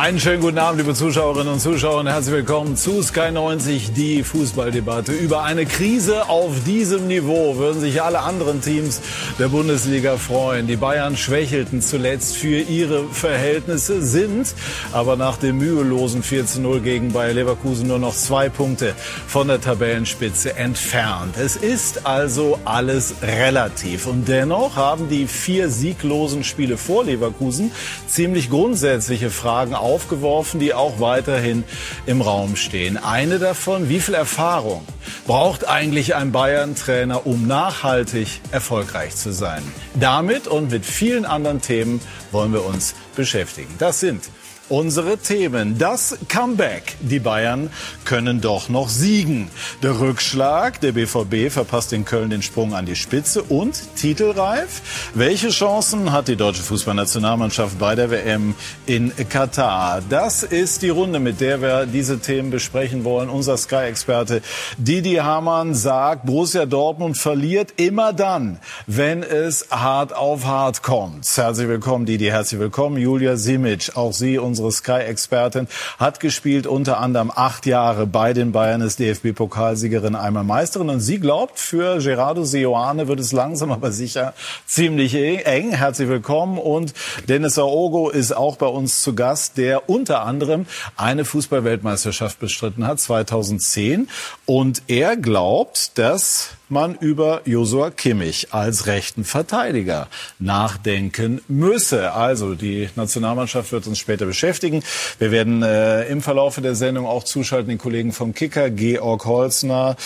Einen schönen guten Abend, liebe Zuschauerinnen und Zuschauer, und herzlich willkommen zu Sky 90, die Fußballdebatte. Über eine Krise auf diesem Niveau würden sich alle anderen Teams der Bundesliga freuen. Die Bayern schwächelten zuletzt für ihre Verhältnisse, sind aber nach dem mühelosen 4 zu 0 gegen Bayer Leverkusen nur noch zwei Punkte von der Tabellenspitze entfernt. Es ist also alles relativ. Und dennoch haben die vier sieglosen Spiele vor Leverkusen ziemlich grundsätzliche Fragen aufgeworfen, die auch weiterhin im Raum stehen. Eine davon, wie viel Erfahrung braucht eigentlich ein Bayern-Trainer, um nachhaltig erfolgreich zu sein? Damit und mit vielen anderen Themen wollen wir uns beschäftigen. Das sind unsere Themen. Das Comeback. Die Bayern können doch noch siegen. Der Rückschlag. Der BVB verpasst in Köln den Sprung an die Spitze. Und titelreif. Welche Chancen hat die deutsche Fußballnationalmannschaft bei der WM in Katar? Das ist die Runde, mit der wir diese Themen besprechen wollen. Unser Sky-Experte Didi Hamann sagt, Borussia Dortmund verliert immer dann, wenn es hart auf hart kommt. Herzlich willkommen, Didi. Herzlich willkommen, Julia Simic. Auch Sie, unsere unsere Sky-Expertin, hat gespielt unter anderem acht Jahre bei den Bayern, ist DFB-Pokalsiegerin, einmal Meisterin. Und sie glaubt, für Gerardo Seoane wird es langsam aber sicher ziemlich eng. Herzlich willkommen. Und Dennis Aogo ist auch bei uns zu Gast, der unter anderem eine Fußball-Weltmeisterschaft bestritten hat, 2010. Und er glaubt, dass man über Josua Kimmich als rechten Verteidiger nachdenken müsse. Also die Nationalmannschaft wird uns später beschäftigen. Wir werden äh, im Verlauf der Sendung auch zuschalten den Kollegen vom Kicker, Georg Holzner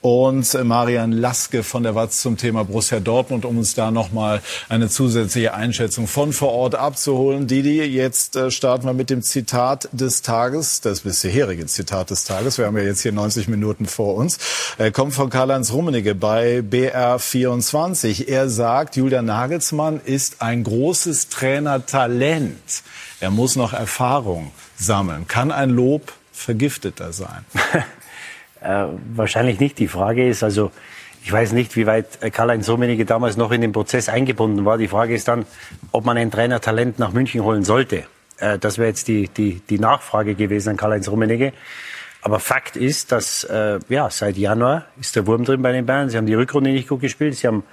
und äh, Marian Laske von der Watz zum Thema Borussia Dortmund, um uns da nochmal eine zusätzliche Einschätzung von vor Ort abzuholen. Didi, jetzt äh, starten wir mit dem Zitat des Tages, das bisherige Zitat des Tages. Wir haben ja jetzt hier 90 Minuten vor uns. Äh, kommt von Karl-Heinz Rummenigge bei BR24. Er sagt, Julian Nagelsmann ist ein großes Trainertalent. Er muss noch Erfahrung sammeln. Kann ein Lob vergifteter sein? äh, wahrscheinlich nicht. Die Frage ist also, ich weiß nicht, wie weit Karl-Heinz Rummenigge damals noch in den Prozess eingebunden war. Die Frage ist dann, ob man ein Trainertalent nach München holen sollte. Äh, das wäre jetzt die, die, die Nachfrage gewesen an Karl-Heinz Rummenigge. Aber Fakt ist, dass äh, ja seit Januar ist der Wurm drin bei den Bayern. Sie haben die Rückrunde nicht gut gespielt. Sie haben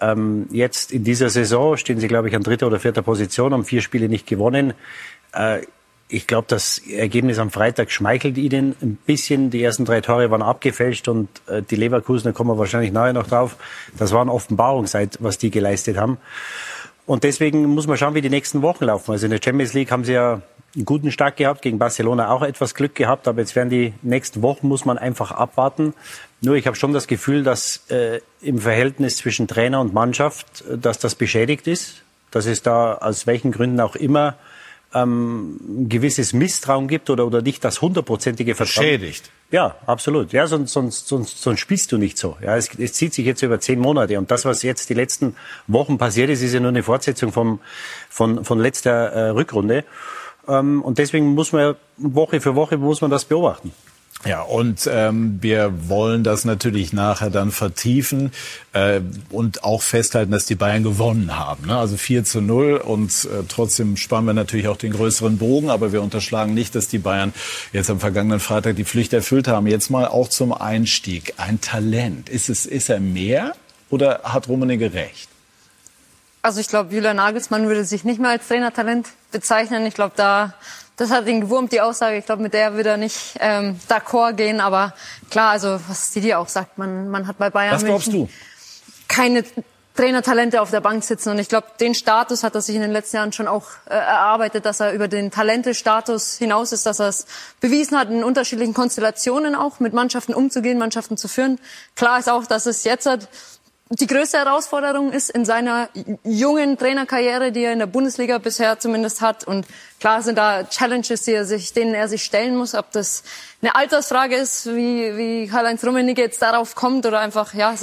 ähm, jetzt in dieser Saison stehen sie, glaube ich, an dritter oder vierter Position, haben vier Spiele nicht gewonnen. Äh, ich glaube, das Ergebnis am Freitag schmeichelt ihnen ein bisschen. Die ersten drei Tore waren abgefälscht und äh, die Leverkusener kommen wir wahrscheinlich nachher noch drauf. Das war eine Offenbarung, seit was die geleistet haben. Und deswegen muss man schauen, wie die nächsten Wochen laufen. Also in der Champions League haben sie ja einen guten Start gehabt, gegen Barcelona auch etwas Glück gehabt, aber jetzt werden die nächsten Wochen, muss man einfach abwarten. Nur ich habe schon das Gefühl, dass äh, im Verhältnis zwischen Trainer und Mannschaft, äh, dass das beschädigt ist, dass es da aus welchen Gründen auch immer ähm, ein gewisses Misstrauen gibt oder, oder nicht das hundertprozentige Vertrauen. Beschädigt. Ja, absolut. Ja, sonst, sonst, sonst, sonst spielst du nicht so. Ja, es, es zieht sich jetzt über zehn Monate und das, was jetzt die letzten Wochen passiert ist, ist ja nur eine Fortsetzung vom, von, von letzter äh, Rückrunde. Ähm, und deswegen muss man Woche für Woche muss man das beobachten. Ja, und ähm, wir wollen das natürlich nachher dann vertiefen äh, und auch festhalten, dass die Bayern gewonnen haben. Ne? Also 4 zu 0 und äh, trotzdem spannen wir natürlich auch den größeren Bogen, aber wir unterschlagen nicht, dass die Bayern jetzt am vergangenen Freitag die Pflicht erfüllt haben. Jetzt mal auch zum Einstieg. Ein Talent. Ist, es, ist er mehr oder hat Rummenigge recht? Also ich glaube, Julian Nagelsmann würde sich nicht mehr als Trainertalent bezeichnen. Ich glaube, da das hat ihn gewurmt, die Aussage. Ich glaube, mit der wird er nicht ähm, d'accord gehen. Aber klar, also was die dir auch sagt, man, man hat bei Bayern was glaubst du? keine Trainertalente auf der Bank sitzen. Und ich glaube, den Status hat er sich in den letzten Jahren schon auch äh, erarbeitet, dass er über den Talentestatus hinaus ist, dass er es bewiesen hat, in unterschiedlichen Konstellationen auch mit Mannschaften umzugehen, Mannschaften zu führen. Klar ist auch, dass es jetzt hat, die größte Herausforderung ist in seiner jungen Trainerkarriere, die er in der Bundesliga bisher zumindest hat. Und klar sind da Challenges, die er sich, denen er sich stellen muss. Ob das eine Altersfrage ist, wie, wie Karl-Heinz Rummenigge jetzt darauf kommt oder einfach, ja,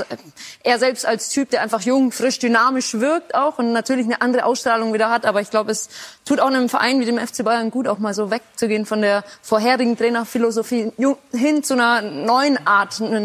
er selbst als Typ, der einfach jung, frisch, dynamisch wirkt auch und natürlich eine andere Ausstrahlung wieder hat. Aber ich glaube, es tut auch einem Verein wie dem FC Bayern gut, auch mal so wegzugehen von der vorherigen Trainerphilosophie hin zu einer neuen Art, einer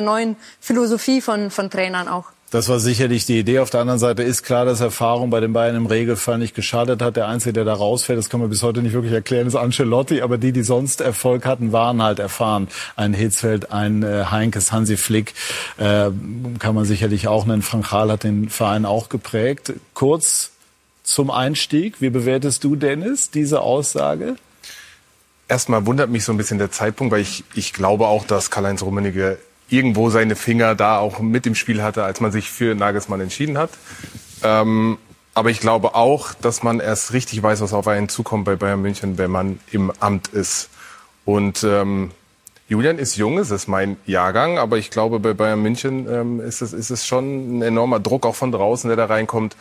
neuen, Philosophie von, von Trainern auch. Das war sicherlich die Idee. Auf der anderen Seite ist klar, dass Erfahrung bei den Bayern im Regelfall nicht geschadet hat. Der Einzige, der da rausfällt, das kann man bis heute nicht wirklich erklären, ist Ancelotti. Aber die, die sonst Erfolg hatten, waren halt erfahren. Ein Hitzfeld, ein äh, Heinkes, Hansi Flick äh, kann man sicherlich auch nennen. Frank Rahl hat den Verein auch geprägt. Kurz zum Einstieg. Wie bewertest du, Dennis, diese Aussage? Erstmal wundert mich so ein bisschen der Zeitpunkt, weil ich, ich glaube auch, dass Karl-Heinz Rummenigge irgendwo seine Finger da auch mit im Spiel hatte, als man sich für Nagelsmann entschieden hat. Ähm, aber ich glaube auch, dass man erst richtig weiß, was auf einen zukommt bei Bayern München, wenn man im Amt ist. Und ähm, Julian ist jung, es ist mein Jahrgang, aber ich glaube, bei Bayern München ähm, ist, es, ist es schon ein enormer Druck auch von draußen, der da reinkommt.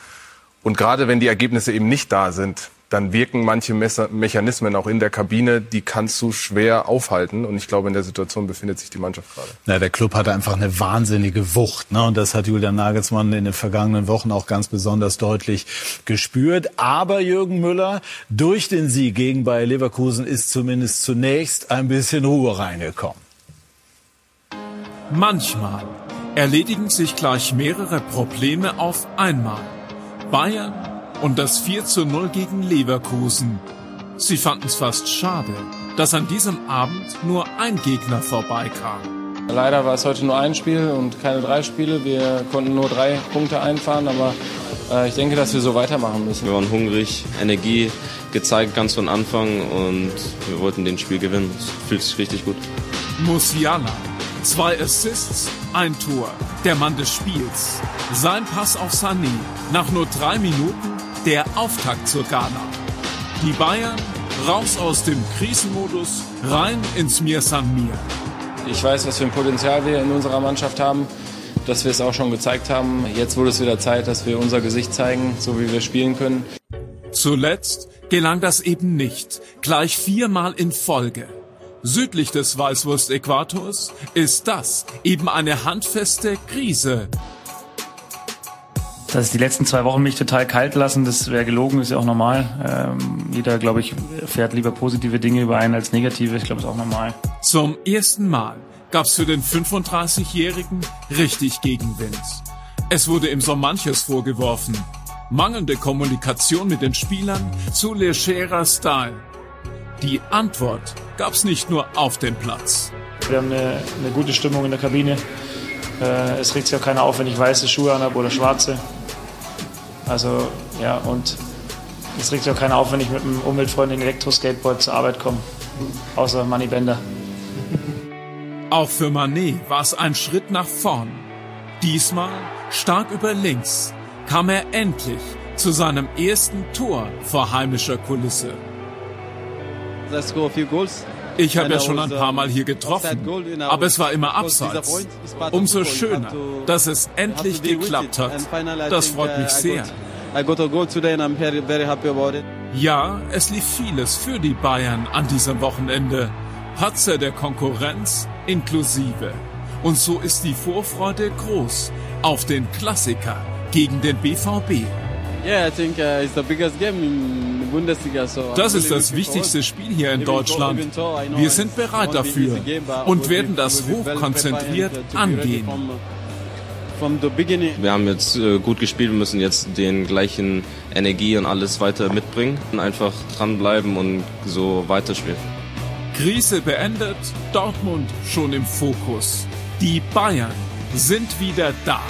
Und gerade wenn die Ergebnisse eben nicht da sind, dann wirken manche Mechanismen auch in der Kabine, die kannst du schwer aufhalten. Und ich glaube, in der Situation befindet sich die Mannschaft gerade. Ja, der Club hatte einfach eine wahnsinnige Wucht. Ne? Und das hat Julian Nagelsmann in den vergangenen Wochen auch ganz besonders deutlich gespürt. Aber Jürgen Müller, durch den Sieg gegen Bayer Leverkusen ist zumindest zunächst ein bisschen Ruhe reingekommen. Manchmal erledigen sich gleich mehrere Probleme auf einmal. Bayern und das 4 zu 0 gegen Leverkusen. Sie fanden es fast schade, dass an diesem Abend nur ein Gegner vorbeikam. Leider war es heute nur ein Spiel und keine drei Spiele. Wir konnten nur drei Punkte einfahren, aber äh, ich denke, dass wir so weitermachen müssen. Wir waren hungrig, Energie gezeigt ganz von Anfang und wir wollten den Spiel gewinnen. Es fühlt sich richtig gut. Musiala, zwei Assists, ein Tor, der Mann des Spiels. Sein Pass auf Sané, nach nur drei Minuten der Auftakt zur Gala. Die Bayern raus aus dem Krisenmodus, rein ins Mir San Mir. Ich weiß, was für ein Potenzial wir in unserer Mannschaft haben, dass wir es auch schon gezeigt haben. Jetzt wurde es wieder Zeit, dass wir unser Gesicht zeigen, so wie wir spielen können. Zuletzt gelang das eben nicht, gleich viermal in Folge. Südlich des Weißwurst-Äquators ist das eben eine handfeste Krise dass die letzten zwei Wochen mich total kalt lassen, das wäre gelogen, ist ja auch normal. Ähm, jeder, glaube ich, fährt lieber positive Dinge über einen als negative. Ich glaube, ist auch normal. Zum ersten Mal gab's für den 35-Jährigen richtig Gegenwind. Es wurde ihm so manches vorgeworfen. Mangelnde Kommunikation mit den Spielern zu legerer Style. Die Antwort gab's nicht nur auf dem Platz. Wir haben eine, eine gute Stimmung in der Kabine. Äh, es regt sich auch keiner auf, wenn ich weiße Schuhe anhabe oder schwarze. Also ja, und es regt sich auch keiner auf, wenn ich mit einem umweltfreundlichen Elektroskateboard zur Arbeit komme. Außer Manny Bender. Auch für Manet war es ein Schritt nach vorn. Diesmal, stark über links, kam er endlich zu seinem ersten Tor vor heimischer Kulisse. Let's go a few goals. Ich habe ja schon ein paar Mal hier getroffen, aber es war immer abseits. Umso schöner, dass es endlich geklappt hat. Das freut mich sehr. Ja, es lief vieles für die Bayern an diesem Wochenende. Patzer der Konkurrenz inklusive. Und so ist die Vorfreude groß auf den Klassiker gegen den BVB. Das ist das wichtigste Spiel hier in Deutschland. Wir sind bereit dafür und werden das hochkonzentriert angehen. Wir haben jetzt äh, gut gespielt, wir müssen jetzt den gleichen Energie und alles weiter mitbringen. Einfach dranbleiben und so weiterspielen. Krise beendet, Dortmund schon im Fokus. Die Bayern sind wieder da.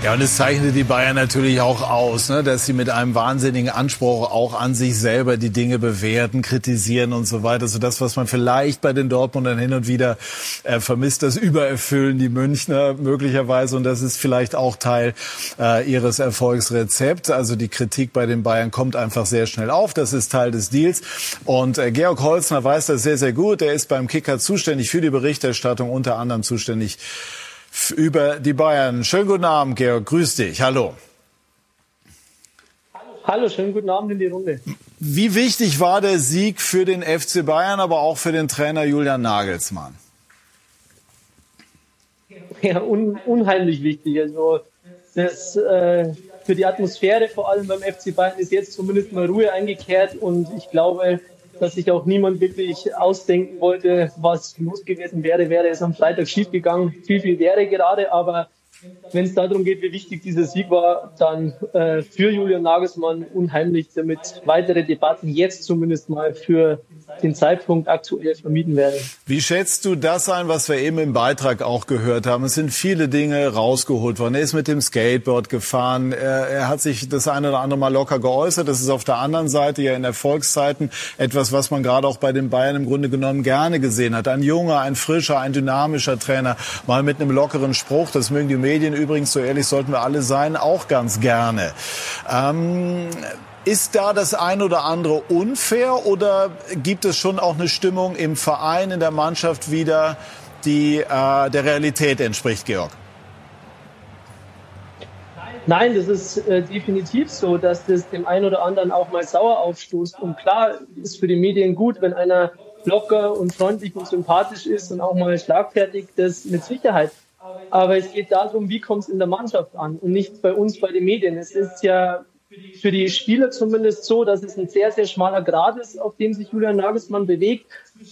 Ja, und es zeichnet die Bayern natürlich auch aus, ne, dass sie mit einem wahnsinnigen Anspruch auch an sich selber die Dinge bewerten, kritisieren und so weiter. So das, was man vielleicht bei den Dortmundern hin und wieder äh, vermisst, das übererfüllen die Münchner möglicherweise. Und das ist vielleicht auch Teil äh, ihres Erfolgsrezepts. Also die Kritik bei den Bayern kommt einfach sehr schnell auf. Das ist Teil des Deals. Und äh, Georg Holzner weiß das sehr, sehr gut. Er ist beim Kicker zuständig für die Berichterstattung, unter anderem zuständig über die Bayern. Schönen guten Abend, Georg. Grüß dich. Hallo. Hallo, schönen guten Abend in die Runde. Wie wichtig war der Sieg für den FC Bayern, aber auch für den Trainer Julian Nagelsmann? Ja, un unheimlich wichtig. Also das, äh, für die Atmosphäre, vor allem beim FC Bayern, ist jetzt zumindest mal Ruhe eingekehrt und ich glaube, dass sich auch niemand wirklich ausdenken wollte, was los gewesen wäre, wäre es am Freitag schiefgegangen. Viel, viel wäre gerade, aber wenn es darum geht, wie wichtig dieser Sieg war, dann äh, für Julian Nagelsmann unheimlich, damit weitere Debatten jetzt zumindest mal für den Zeitpunkt aktuell vermieden werden. Wie schätzt du das ein, was wir eben im Beitrag auch gehört haben? Es sind viele Dinge rausgeholt worden. Er ist mit dem Skateboard gefahren. Er, er hat sich das eine oder andere Mal locker geäußert. Das ist auf der anderen Seite ja in Erfolgszeiten etwas, was man gerade auch bei den Bayern im Grunde genommen gerne gesehen hat. Ein junger, ein frischer, ein dynamischer Trainer, mal mit einem lockeren Spruch. Das mögen die Medien übrigens, so ehrlich sollten wir alle sein, auch ganz gerne. Ähm, ist da das ein oder andere unfair oder gibt es schon auch eine Stimmung im Verein, in der Mannschaft wieder, die äh, der Realität entspricht, Georg? Nein, das ist äh, definitiv so, dass das dem einen oder anderen auch mal sauer aufstoßt. Und klar ist für die Medien gut, wenn einer locker und freundlich und sympathisch ist und auch mal schlagfertig, das mit Sicherheit. Aber es geht darum, wie kommt es in der Mannschaft an und nicht bei uns, bei den Medien. Es ist ja für die Spieler zumindest so, dass es ein sehr, sehr schmaler Grad ist, auf dem sich Julian Nagelsmann bewegt,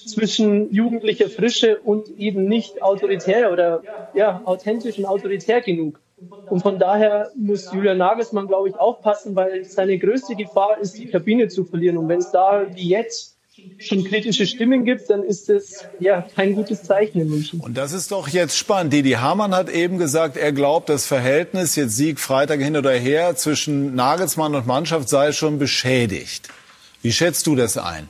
zwischen jugendlicher Frische und eben nicht autoritär oder ja, authentisch und autoritär genug. Und von daher muss Julian Nagelsmann, glaube ich, aufpassen, weil seine größte Gefahr ist, die Kabine zu verlieren. Und wenn es da wie jetzt schon kritische Stimmen gibt, dann ist das ja kein gutes Zeichen in München. Und das ist doch jetzt spannend. Didi Hamann hat eben gesagt, er glaubt, das Verhältnis jetzt Sieg Freitag hin oder her zwischen Nagelsmann und Mannschaft sei schon beschädigt. Wie schätzt du das ein?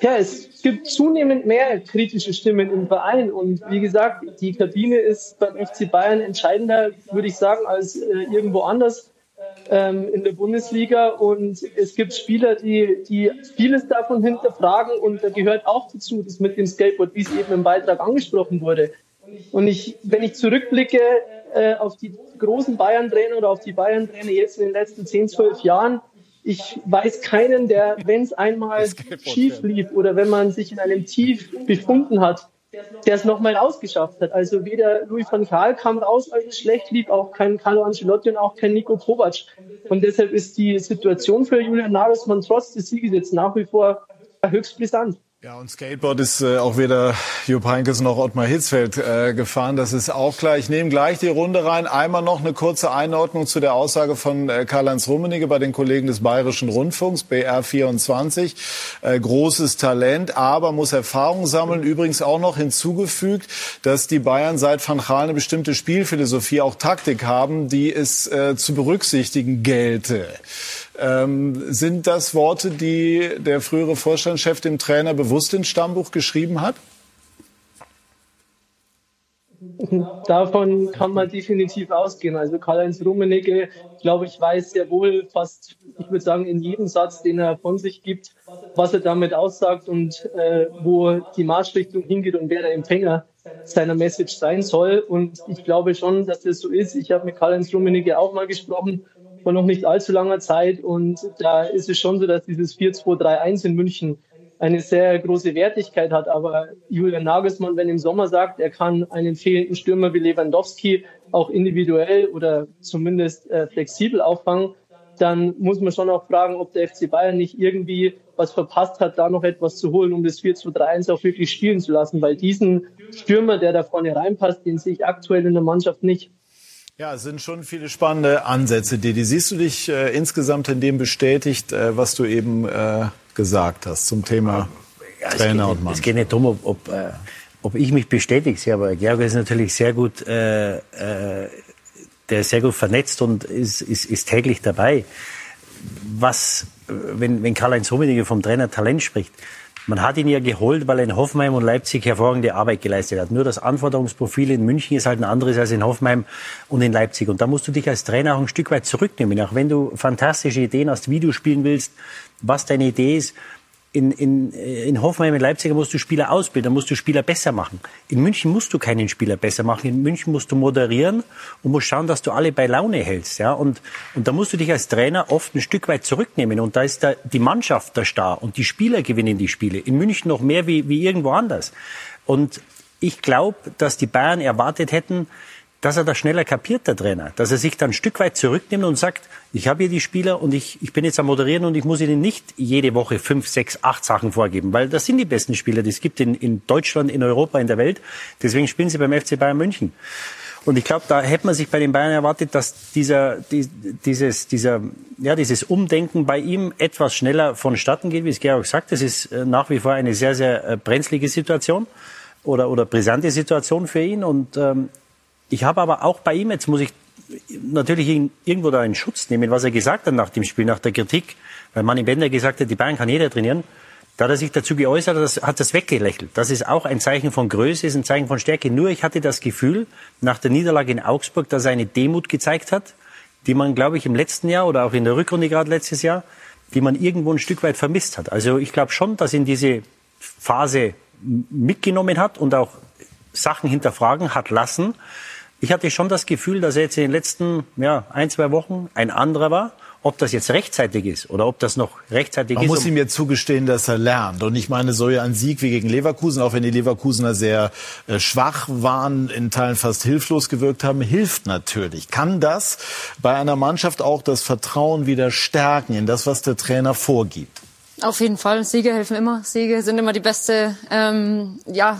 Ja, es gibt zunehmend mehr kritische Stimmen im Verein und wie gesagt, die Kabine ist beim FC Bayern entscheidender, würde ich sagen, als äh, irgendwo anders ähm, in der Bundesliga. Und es gibt Spieler, die, die vieles davon hinterfragen. Und da gehört auch dazu, das mit dem Skateboard, wie es eben im Beitrag angesprochen wurde. Und ich, wenn ich zurückblicke äh, auf die großen Bayern-Trainer oder auf die Bayern-Trainer jetzt in den letzten 10, 12 Jahren, ich weiß keinen, der, wenn es einmal schief lief oder wenn man sich in einem Tief befunden hat, der es nochmal ausgeschafft hat. Also weder Louis van Gaal kam raus, als es schlecht lief, auch kein Carlo Ancelotti und auch kein Nico Kovac. Und deshalb ist die Situation für Julian Nagelsmann trotz des Sieges jetzt nach wie vor höchst brisant. Ja, und Skateboard ist äh, auch weder Jupp Heynckes noch Ottmar Hitzfeld äh, gefahren. Das ist auch klar. Ich nehme gleich die Runde rein. Einmal noch eine kurze Einordnung zu der Aussage von äh, Karl-Heinz Rummenigge bei den Kollegen des Bayerischen Rundfunks, BR24. Äh, großes Talent, aber muss Erfahrung sammeln. Übrigens auch noch hinzugefügt, dass die Bayern seit Van Gaal eine bestimmte Spielphilosophie, auch Taktik haben, die es äh, zu berücksichtigen gelte. Ähm, sind das Worte, die der frühere Vorstandschef dem Trainer bewusst ins Stammbuch geschrieben hat? Davon kann man definitiv ausgehen. Also Karl-Heinz Rummenigge, glaube ich, weiß sehr wohl fast, ich würde sagen, in jedem Satz, den er von sich gibt, was er damit aussagt und äh, wo die Marschrichtung hingeht und wer der Empfänger seiner Message sein soll. Und ich glaube schon, dass das so ist. Ich habe mit Karl-Heinz Rummenigge auch mal gesprochen vor noch nicht allzu langer Zeit. Und da ist es schon so, dass dieses 4-2-3-1 in München eine sehr große Wertigkeit hat. Aber Julian Nagelsmann, wenn im Sommer sagt, er kann einen fehlenden Stürmer wie Lewandowski auch individuell oder zumindest äh, flexibel auffangen, dann muss man schon auch fragen, ob der FC Bayern nicht irgendwie was verpasst hat, da noch etwas zu holen, um das 4-2-3-1 auch wirklich spielen zu lassen. Weil diesen Stürmer, der da vorne reinpasst, den sehe ich aktuell in der Mannschaft nicht. Ja, es sind schon viele spannende Ansätze, Didi. Siehst du dich äh, insgesamt in dem bestätigt, äh, was du eben äh, gesagt hast zum Thema ja, Trainer geht, und Mann? Es geht nicht darum, ob, ob, äh, ob ich mich bestätige sehe, aber Georg ist natürlich sehr gut, äh, äh, der ist sehr gut vernetzt und ist, ist, ist täglich dabei. Was, wenn, wenn Karl-Heinz Rummenigge vom Trainer Talent spricht, man hat ihn ja geholt, weil er in Hoffenheim und Leipzig hervorragende Arbeit geleistet hat. Nur das Anforderungsprofil in München ist halt ein anderes als in Hoffenheim und in Leipzig. Und da musst du dich als Trainer auch ein Stück weit zurücknehmen. Auch wenn du fantastische Ideen hast, wie du spielen willst, was deine Idee ist, in, in, in Hoffenheim, in Leipzig musst du Spieler ausbilden, musst du Spieler besser machen. In München musst du keinen Spieler besser machen. In München musst du moderieren und musst schauen, dass du alle bei Laune hältst. Ja? Und, und da musst du dich als Trainer oft ein Stück weit zurücknehmen. Und da ist da die Mannschaft der Star und die Spieler gewinnen die Spiele. In München noch mehr wie, wie irgendwo anders. Und ich glaube, dass die Bayern erwartet hätten, dass er das schneller kapiert, der Trainer. Dass er sich dann ein Stück weit zurücknimmt und sagt, ich habe hier die Spieler und ich, ich bin jetzt am Moderieren und ich muss ihnen nicht jede Woche fünf, sechs, acht Sachen vorgeben, weil das sind die besten Spieler, die es gibt in, in Deutschland, in Europa, in der Welt. Deswegen spielen sie beim FC Bayern München. Und ich glaube, da hätte man sich bei den Bayern erwartet, dass dieser, die, dieses, dieser, ja, dieses Umdenken bei ihm etwas schneller vonstatten geht, wie es Georg sagt. Das ist äh, nach wie vor eine sehr, sehr äh, brenzlige Situation oder, oder brisante Situation für ihn. Und ähm, ich habe aber auch bei ihm, jetzt muss ich natürlich ihn irgendwo da in Schutz nehmen, was er gesagt hat nach dem Spiel, nach der Kritik, weil Manni Bender gesagt hat, die Bayern kann jeder trainieren. Da hat er sich dazu geäußert, das, hat das weggelächelt. Das ist auch ein Zeichen von Größe, ist ein Zeichen von Stärke. Nur ich hatte das Gefühl, nach der Niederlage in Augsburg, dass er eine Demut gezeigt hat, die man, glaube ich, im letzten Jahr oder auch in der Rückrunde gerade letztes Jahr, die man irgendwo ein Stück weit vermisst hat. Also ich glaube schon, dass ihn diese Phase mitgenommen hat und auch Sachen hinterfragen hat lassen. Ich hatte schon das Gefühl, dass er jetzt in den letzten ja, ein, zwei Wochen ein anderer war. Ob das jetzt rechtzeitig ist oder ob das noch rechtzeitig Man ist. muss ihm jetzt zugestehen, dass er lernt. Und ich meine, so ja ein Sieg wie gegen Leverkusen, auch wenn die Leverkusener sehr äh, schwach waren, in Teilen fast hilflos gewirkt haben, hilft natürlich. Kann das bei einer Mannschaft auch das Vertrauen wieder stärken in das, was der Trainer vorgibt? Auf jeden Fall. Siege helfen immer. Siege sind immer die beste ähm, ja,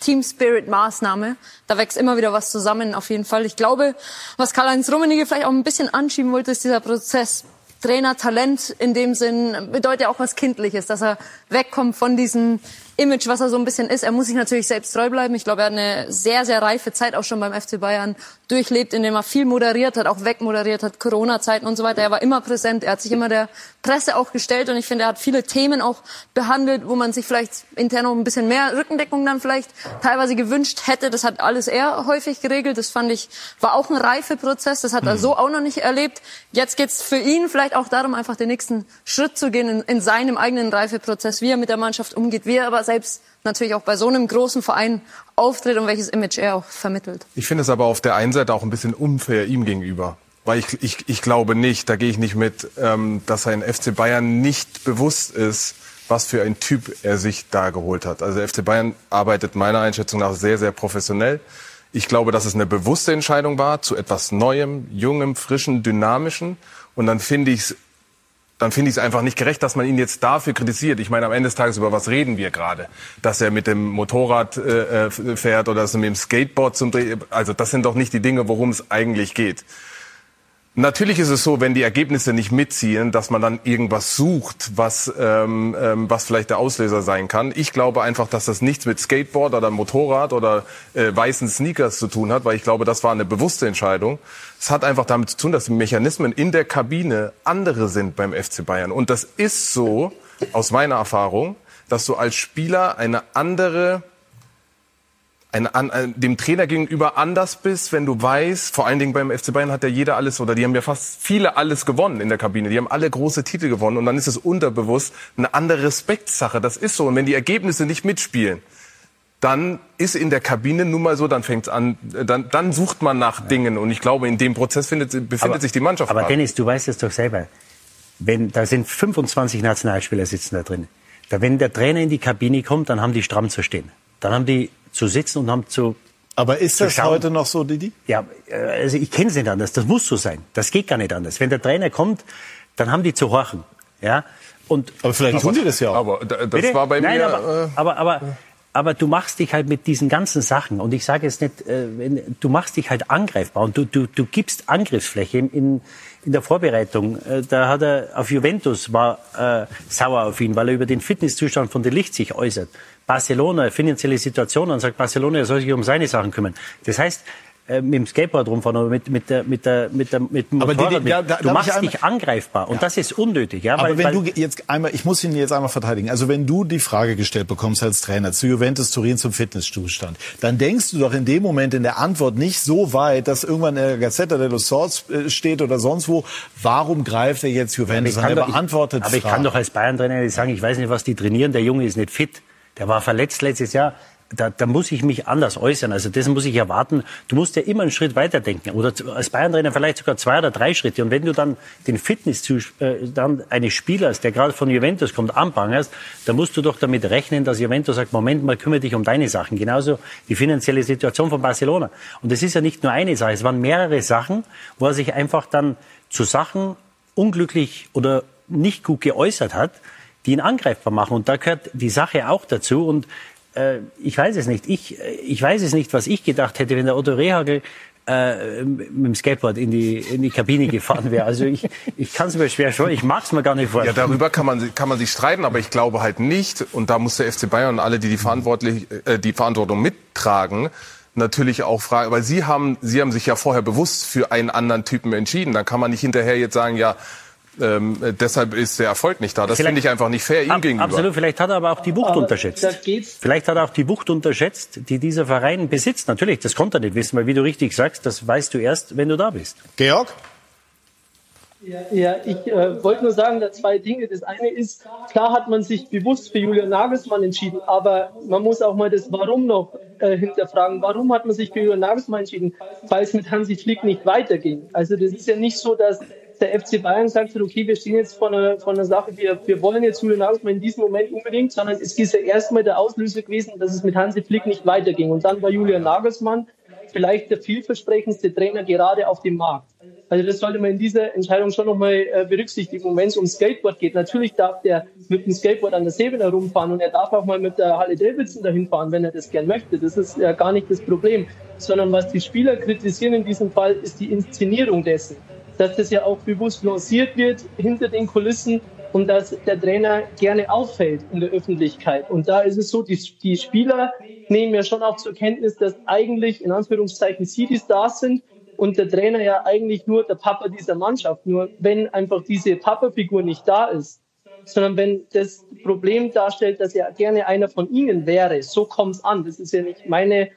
Team Spirit Maßnahme. Da wächst immer wieder was zusammen, auf jeden Fall. Ich glaube, was Karl-Heinz Rummenigge vielleicht auch ein bisschen anschieben wollte, ist dieser Prozess. Trainer, Talent in dem Sinn bedeutet ja auch was Kindliches, dass er wegkommt von diesem Image, was er so ein bisschen ist. Er muss sich natürlich selbst treu bleiben. Ich glaube, er hat eine sehr, sehr reife Zeit auch schon beim FC Bayern durchlebt, indem er viel moderiert hat, auch wegmoderiert hat, Corona-Zeiten und so weiter. Er war immer präsent. Er hat sich immer der Presse auch gestellt und ich finde, er hat viele Themen auch behandelt, wo man sich vielleicht intern noch ein bisschen mehr Rückendeckung dann vielleicht teilweise gewünscht hätte. Das hat alles er häufig geregelt. Das fand ich, war auch ein Reifeprozess. Das hat er so auch noch nicht erlebt. Jetzt geht's für ihn vielleicht auch darum, einfach den nächsten Schritt zu gehen in, in seinem eigenen Reifeprozess, wie er mit der Mannschaft umgeht, wie er aber selbst natürlich auch bei so einem großen Verein auftritt und welches Image er auch vermittelt. Ich finde es aber auf der einen Seite auch ein bisschen unfair ihm gegenüber. Weil ich, ich, ich glaube nicht, da gehe ich nicht mit, ähm, dass ein FC Bayern nicht bewusst ist, was für ein Typ er sich da geholt hat. Also der FC Bayern arbeitet meiner Einschätzung nach sehr, sehr professionell. Ich glaube, dass es eine bewusste Entscheidung war zu etwas Neuem, Jungem, Frischen, Dynamischen. Und dann finde ich es dann finde ich es einfach nicht gerecht, dass man ihn jetzt dafür kritisiert. Ich meine, am Ende des Tages, über was reden wir gerade? Dass er mit dem Motorrad äh, fährt oder dass er mit dem Skateboard zum Dreh... Also das sind doch nicht die Dinge, worum es eigentlich geht. Natürlich ist es so, wenn die Ergebnisse nicht mitziehen, dass man dann irgendwas sucht, was, ähm, ähm, was vielleicht der Auslöser sein kann. Ich glaube einfach, dass das nichts mit Skateboard oder Motorrad oder äh, weißen Sneakers zu tun hat, weil ich glaube, das war eine bewusste Entscheidung. Es hat einfach damit zu tun, dass die Mechanismen in der Kabine andere sind beim FC Bayern. Und das ist so, aus meiner Erfahrung, dass du als Spieler eine andere ein, ein, dem Trainer gegenüber anders bist, wenn du weißt, vor allen Dingen beim FC Bayern hat ja jeder alles oder die haben ja fast viele alles gewonnen in der Kabine. Die haben alle große Titel gewonnen und dann ist es unterbewusst eine andere Respektsache. Das ist so. Und wenn die Ergebnisse nicht mitspielen, dann ist in der Kabine nun mal so, dann fängt's an, dann, dann sucht man nach ja. Dingen. Und ich glaube, in dem Prozess findet, befindet aber, sich die Mannschaft. Aber Dennis, du weißt es doch selber. Wenn, da sind 25 Nationalspieler sitzen da drin. Da, wenn der Trainer in die Kabine kommt, dann haben die stramm zu stehen. Dann haben die zu sitzen und haben zu. Aber ist das schauen. heute noch so, Didi? Ja, also ich kenne es nicht anders. Das muss so sein. Das geht gar nicht anders. Wenn der Trainer kommt, dann haben die zu horchen. Ja. Und aber vielleicht tun die das ja auch. Aber das Bitte? war bei Nein, mir. Aber, äh, aber, aber, aber du machst dich halt mit diesen ganzen Sachen und ich sage jetzt nicht, äh, wenn, du machst dich halt angreifbar und du, du, du gibst Angriffsfläche in, in der Vorbereitung. Äh, da hat er auf Juventus war äh, sauer auf ihn, weil er über den Fitnesszustand von De Licht sich äußert. Barcelona, finanzielle Situation, dann sagt Barcelona, er soll sich um seine Sachen kümmern. Das heißt, äh, mit dem Skateboard rumfahren oder mit, mit, der, mit, der, mit, der, mit dem Motorrad. Aber die, ja, da, du machst einmal, dich angreifbar und ja. das ist unnötig. Ja, aber weil, wenn weil, du jetzt einmal, ich muss ihn jetzt einmal verteidigen. Also wenn du die Frage gestellt bekommst als Trainer zu Juventus Turin zum Fitnesszustand, dann denkst du doch in dem Moment in der Antwort nicht so weit, dass irgendwann in der Gazzetta dello Sport äh, steht oder sonst wo. Warum greift er jetzt Juventus an? Er beantwortet Aber ich kann doch als Bayern-Trainer nicht sagen, ich weiß nicht, was die trainieren. Der Junge ist nicht fit. Der war verletzt letztes Jahr. da, da muss ich mich anders äußern. Also das muss ich erwarten. Du musst ja immer einen Schritt weiter denken. Oder als Bayern-Trainer vielleicht sogar zwei oder drei Schritte. Und wenn du dann den Fitness äh, dann eines Spielers, der gerade von Juventus kommt, anprangerst, dann musst du doch damit rechnen, dass Juventus sagt, Moment mal, kümmere dich um deine Sachen. Genauso die finanzielle Situation von Barcelona. Und das ist ja nicht nur eine Sache, es waren mehrere Sachen, wo er sich einfach dann zu Sachen unglücklich oder nicht gut geäußert hat, die ihn angreifbar machen. Und da gehört die Sache auch dazu. Und äh, ich weiß es nicht. Ich, ich weiß es nicht, was ich gedacht hätte, wenn der Otto Rehagel äh, mit dem Skateboard in die, in die Kabine gefahren wäre. Also ich, ich kann es mir schwer schon, ich mag es mir gar nicht vorstellen. Ja, darüber kann man, kann man sich streiten, aber ich glaube halt nicht, und da muss der FC Bayern und alle, die die, verantwortlich, äh, die Verantwortung mittragen, natürlich auch fragen, weil Sie haben, Sie haben sich ja vorher bewusst für einen anderen Typen entschieden. Dann kann man nicht hinterher jetzt sagen, ja, ähm, deshalb ist der Erfolg nicht da. Das finde ich einfach nicht fair ihm ab, gegenüber. Absolut. Vielleicht hat er aber auch die Wucht aber unterschätzt. Vielleicht hat er auch die Wucht unterschätzt, die dieser Verein besitzt. Natürlich, das konnte er nicht wissen, weil wie du richtig sagst, das weißt du erst, wenn du da bist. Georg? Ja, ja ich äh, wollte nur sagen, da zwei Dinge. Das eine ist, klar hat man sich bewusst für Julian Nagelsmann entschieden, aber man muss auch mal das Warum noch äh, hinterfragen. Warum hat man sich für Julian Nagelsmann entschieden? Weil es mit Hansi Flick nicht weiterging. Also das ist ja nicht so, dass der FC Bayern sagt, okay, wir stehen jetzt vor einer, vor einer Sache, wir, wir wollen jetzt Julian Nagelsmann in diesem Moment unbedingt, sondern es ist ja erstmal der Auslöser gewesen, dass es mit Hansi Flick nicht weiterging. Und dann war Julian Nagelsmann vielleicht der vielversprechendste Trainer gerade auf dem Markt. Also das sollte man in dieser Entscheidung schon nochmal äh, berücksichtigen. Und wenn es um Skateboard geht, natürlich darf der mit dem Skateboard an der Säbe herumfahren und er darf auch mal mit der Halle Davidson dahin fahren, wenn er das gern möchte. Das ist ja gar nicht das Problem. Sondern was die Spieler kritisieren in diesem Fall, ist die Inszenierung dessen dass das ja auch bewusst lanciert wird hinter den Kulissen und dass der Trainer gerne auffällt in der Öffentlichkeit. Und da ist es so, die, die Spieler nehmen ja schon auch zur Kenntnis, dass eigentlich in Anführungszeichen sie die Stars sind und der Trainer ja eigentlich nur der Papa dieser Mannschaft. Nur wenn einfach diese Papa-Figur nicht da ist, sondern wenn das Problem darstellt, dass er gerne einer von ihnen wäre, so kommt es an. Das ist ja nicht meine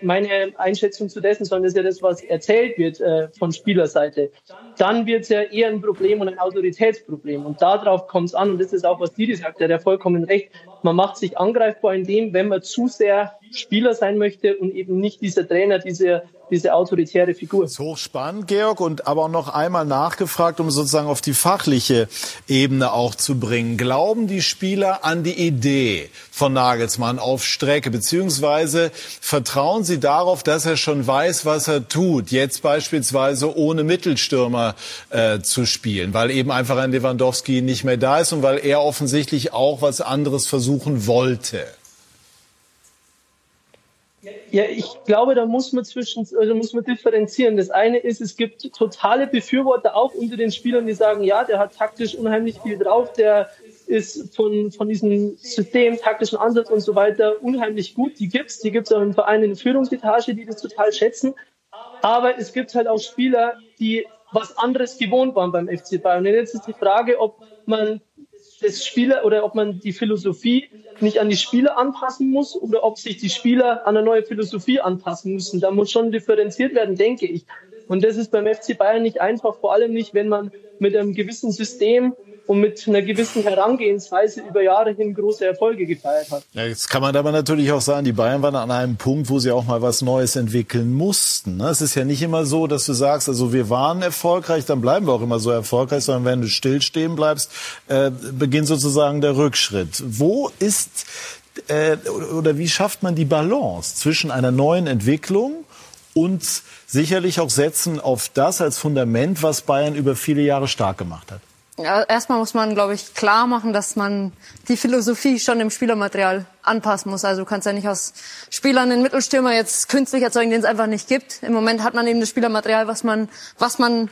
meine Einschätzung zu dessen, sondern das ist ja das, was erzählt wird äh, von Spielerseite. Dann wird es ja eher ein Problem und ein Autoritätsproblem. Und darauf kommt es an, und das ist auch, was Didi sagt, der hat ja vollkommen recht. Man macht sich angreifbar in dem, wenn man zu sehr Spieler sein möchte und eben nicht dieser Trainer, diese, diese autoritäre Figur. Das ist hochspannend, Georg, und aber auch noch einmal nachgefragt, um sozusagen auf die fachliche Ebene auch zu bringen. Glauben die Spieler an die Idee von Nagelsmann auf Strecke, beziehungsweise vertrauen sie darauf, dass er schon weiß, was er tut, jetzt beispielsweise ohne Mittelstürmer äh, zu spielen, weil eben einfach ein Lewandowski nicht mehr da ist und weil er offensichtlich auch was anderes versuchen wollte? Ja, ich glaube, da muss man zwischen, also muss man differenzieren. Das eine ist, es gibt totale Befürworter auch unter den Spielern, die sagen, ja, der hat taktisch unheimlich viel drauf, der ist von, von diesem System, taktischen Ansatz und so weiter unheimlich gut. Die gibt's, die gibt's auch im Verein in der Führungsetage, die das total schätzen. Aber es gibt halt auch Spieler, die was anderes gewohnt waren beim FC Bayern. Und jetzt ist die Frage, ob man das Spieler oder ob man die Philosophie nicht an die Spieler anpassen muss oder ob sich die Spieler an eine neue Philosophie anpassen müssen. Da muss schon differenziert werden, denke ich. Und das ist beim FC Bayern nicht einfach, vor allem nicht, wenn man mit einem gewissen System und mit einer gewissen Herangehensweise über Jahre hin große Erfolge gefeiert hat. Ja, jetzt kann man aber natürlich auch sagen, die Bayern waren an einem Punkt, wo sie auch mal was Neues entwickeln mussten. Ne? Es ist ja nicht immer so, dass du sagst, also wir waren erfolgreich, dann bleiben wir auch immer so erfolgreich, sondern wenn du stillstehen bleibst, äh, beginnt sozusagen der Rückschritt. Wo ist äh, oder wie schafft man die Balance zwischen einer neuen Entwicklung und sicherlich auch setzen auf das als Fundament, was Bayern über viele Jahre stark gemacht hat? Erstmal muss man, glaube ich, klar machen, dass man die Philosophie schon im Spielermaterial anpassen muss. Also du kannst ja nicht aus Spielern einen Mittelstürmer jetzt künstlich erzeugen, den es einfach nicht gibt. Im Moment hat man eben das Spielermaterial, was man, was man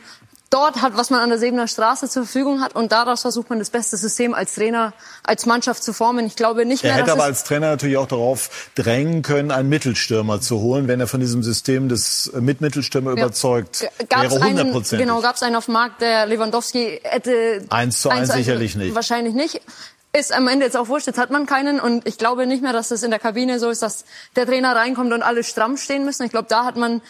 dort hat, was man an der Sebener Straße zur Verfügung hat. Und daraus versucht man das beste System als Trainer, als Mannschaft zu formen. Ich glaube nicht er mehr. Er hätte aber als Trainer natürlich auch darauf drängen können, einen Mittelstürmer zu holen, wenn er von diesem System des äh, Mitmittelstürmer ja. überzeugt gab's wäre. 100 Genau, gab es einen auf dem Markt, der Lewandowski hätte. Eins zu eins sicherlich nicht. Wahrscheinlich nicht ist am Ende jetzt auch wurscht, jetzt hat man keinen und ich glaube nicht mehr, dass das in der Kabine so ist, dass der Trainer reinkommt und alle stramm stehen müssen. Ich glaube, da hat man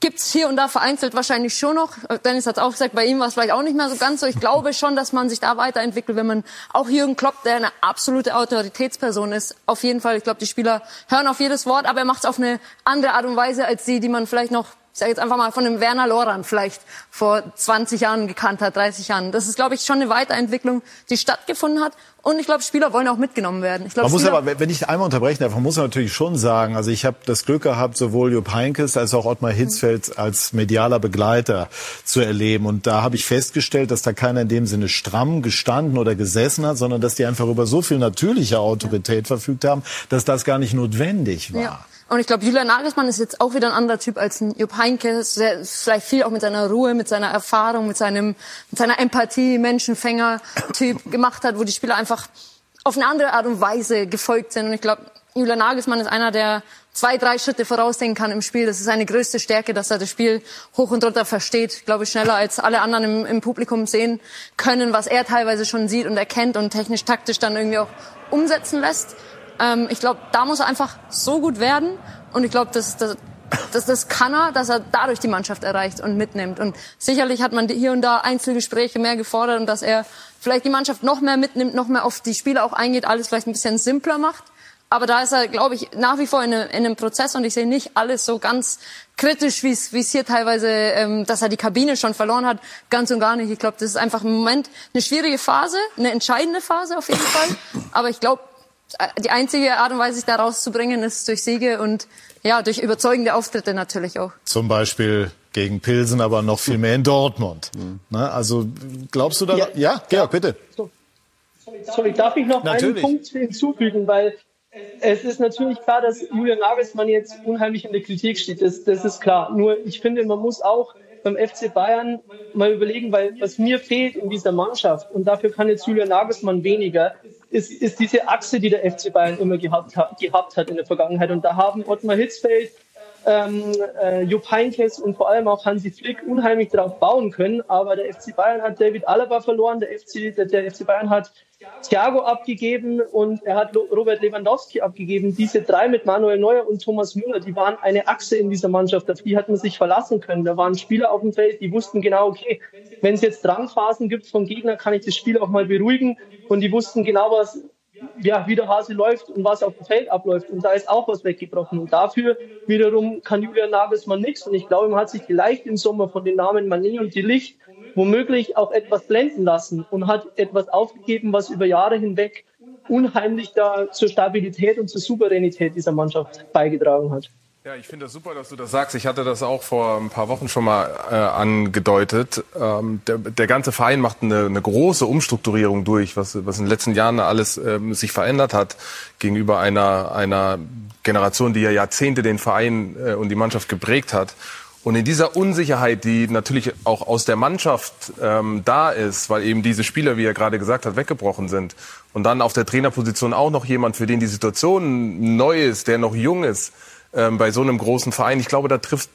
gibt's hier und da vereinzelt wahrscheinlich schon noch. Dennis hat auch gesagt, bei ihm war es vielleicht auch nicht mehr so ganz so. Ich glaube schon, dass man sich da weiterentwickelt, wenn man auch Jürgen Klopp, der eine absolute Autoritätsperson ist, auf jeden Fall. Ich glaube, die Spieler hören auf jedes Wort, aber er macht es auf eine andere Art und Weise als die, die man vielleicht noch ich sage jetzt einfach mal von dem Werner Loran vielleicht vor 20 Jahren gekannt hat, 30 Jahren. Das ist, glaube ich, schon eine Weiterentwicklung, die stattgefunden hat. Und ich glaube, Spieler wollen auch mitgenommen werden. Ich glaub, man muss aber, wenn ich einmal unterbrechen darf, man muss natürlich schon sagen, also ich habe das Glück gehabt, sowohl Jupp Heynckes als auch Ottmar Hitzfeld als medialer Begleiter zu erleben. Und da habe ich festgestellt, dass da keiner in dem Sinne stramm gestanden oder gesessen hat, sondern dass die einfach über so viel natürliche Autorität verfügt haben, dass das gar nicht notwendig war. Ja. Und ich glaube, Julian Nagelsmann ist jetzt auch wieder ein anderer Typ als ein Jupp Heynckes, der vielleicht viel auch mit seiner Ruhe, mit seiner Erfahrung, mit seinem, mit seiner Empathie, Menschenfänger-Typ gemacht hat, wo die Spieler einfach auf eine andere Art und Weise gefolgt sind. Und ich glaube, Julian Nagelsmann ist einer, der zwei, drei Schritte vorausdenken kann im Spiel. Das ist seine größte Stärke, dass er das Spiel hoch und runter versteht. Glaube ich, schneller als alle anderen im, im Publikum sehen können, was er teilweise schon sieht und erkennt und technisch, taktisch dann irgendwie auch umsetzen lässt. Ähm, ich glaube, da muss er einfach so gut werden. Und ich glaube, das, das, das, das kann er, dass er dadurch die Mannschaft erreicht und mitnimmt. Und sicherlich hat man hier und da Einzelgespräche mehr gefordert und dass er vielleicht die Mannschaft noch mehr mitnimmt, noch mehr auf die Spieler auch eingeht, alles vielleicht ein bisschen simpler macht. Aber da ist er, glaube ich, nach wie vor in, in einem Prozess und ich sehe nicht alles so ganz kritisch, wie es hier teilweise, ähm, dass er die Kabine schon verloren hat, ganz und gar nicht. Ich glaube, das ist einfach im Moment eine schwierige Phase, eine entscheidende Phase auf jeden Fall. Aber ich glaube, die einzige Art und Weise, sich da rauszubringen, ist durch Siege und ja, durch überzeugende Auftritte natürlich auch. Zum Beispiel gegen Pilsen, aber noch viel mehr in Dortmund. Mhm. Ne? Also glaubst du da? Ja, ja Georg, bitte. Sorry, darf ich noch natürlich. einen Punkt hinzufügen, weil es ist natürlich klar, dass Julian Nagelsmann jetzt unheimlich in der Kritik steht. Das, das ist klar. Nur ich finde, man muss auch beim FC Bayern mal überlegen, weil was mir fehlt in dieser Mannschaft und dafür kann jetzt Julian Nagelsmann weniger, ist, ist diese Achse, die der FC Bayern immer gehabt hat, gehabt hat in der Vergangenheit. Und da haben Ottmar Hitzfeld, ähm, äh, Jupp Heynckes und vor allem auch Hansi Flick unheimlich darauf bauen können. Aber der FC Bayern hat David Alaba verloren, der FC, der, der FC Bayern hat Thiago abgegeben und er hat Robert Lewandowski abgegeben. Diese drei mit Manuel Neuer und Thomas Müller, die waren eine Achse in dieser Mannschaft. Auf die hat man sich verlassen können. Da waren Spieler auf dem Feld, die wussten genau, okay, wenn es jetzt Drangphasen gibt vom Gegner, kann ich das Spiel auch mal beruhigen. Und die wussten genau, was, ja, wie der Hase läuft und was auf dem Feld abläuft. Und da ist auch was weggebrochen. Und dafür wiederum kann Julian Nagelsmann nichts. Und ich glaube, man hat sich vielleicht im Sommer von den Namen Mané und die Licht womöglich auch etwas blenden lassen und hat etwas aufgegeben, was über Jahre hinweg unheimlich da zur Stabilität und zur Souveränität dieser Mannschaft beigetragen hat. Ja, ich finde das super, dass du das sagst. Ich hatte das auch vor ein paar Wochen schon mal äh, angedeutet. Ähm, der, der ganze Verein macht eine, eine große Umstrukturierung durch, was, was in den letzten Jahren alles ähm, sich verändert hat gegenüber einer, einer Generation, die ja Jahrzehnte den Verein äh, und die Mannschaft geprägt hat. Und in dieser Unsicherheit, die natürlich auch aus der Mannschaft ähm, da ist, weil eben diese Spieler, wie er gerade gesagt hat, weggebrochen sind, und dann auf der Trainerposition auch noch jemand, für den die Situation neu ist, der noch jung ist, ähm, bei so einem großen Verein, ich glaube, da trifft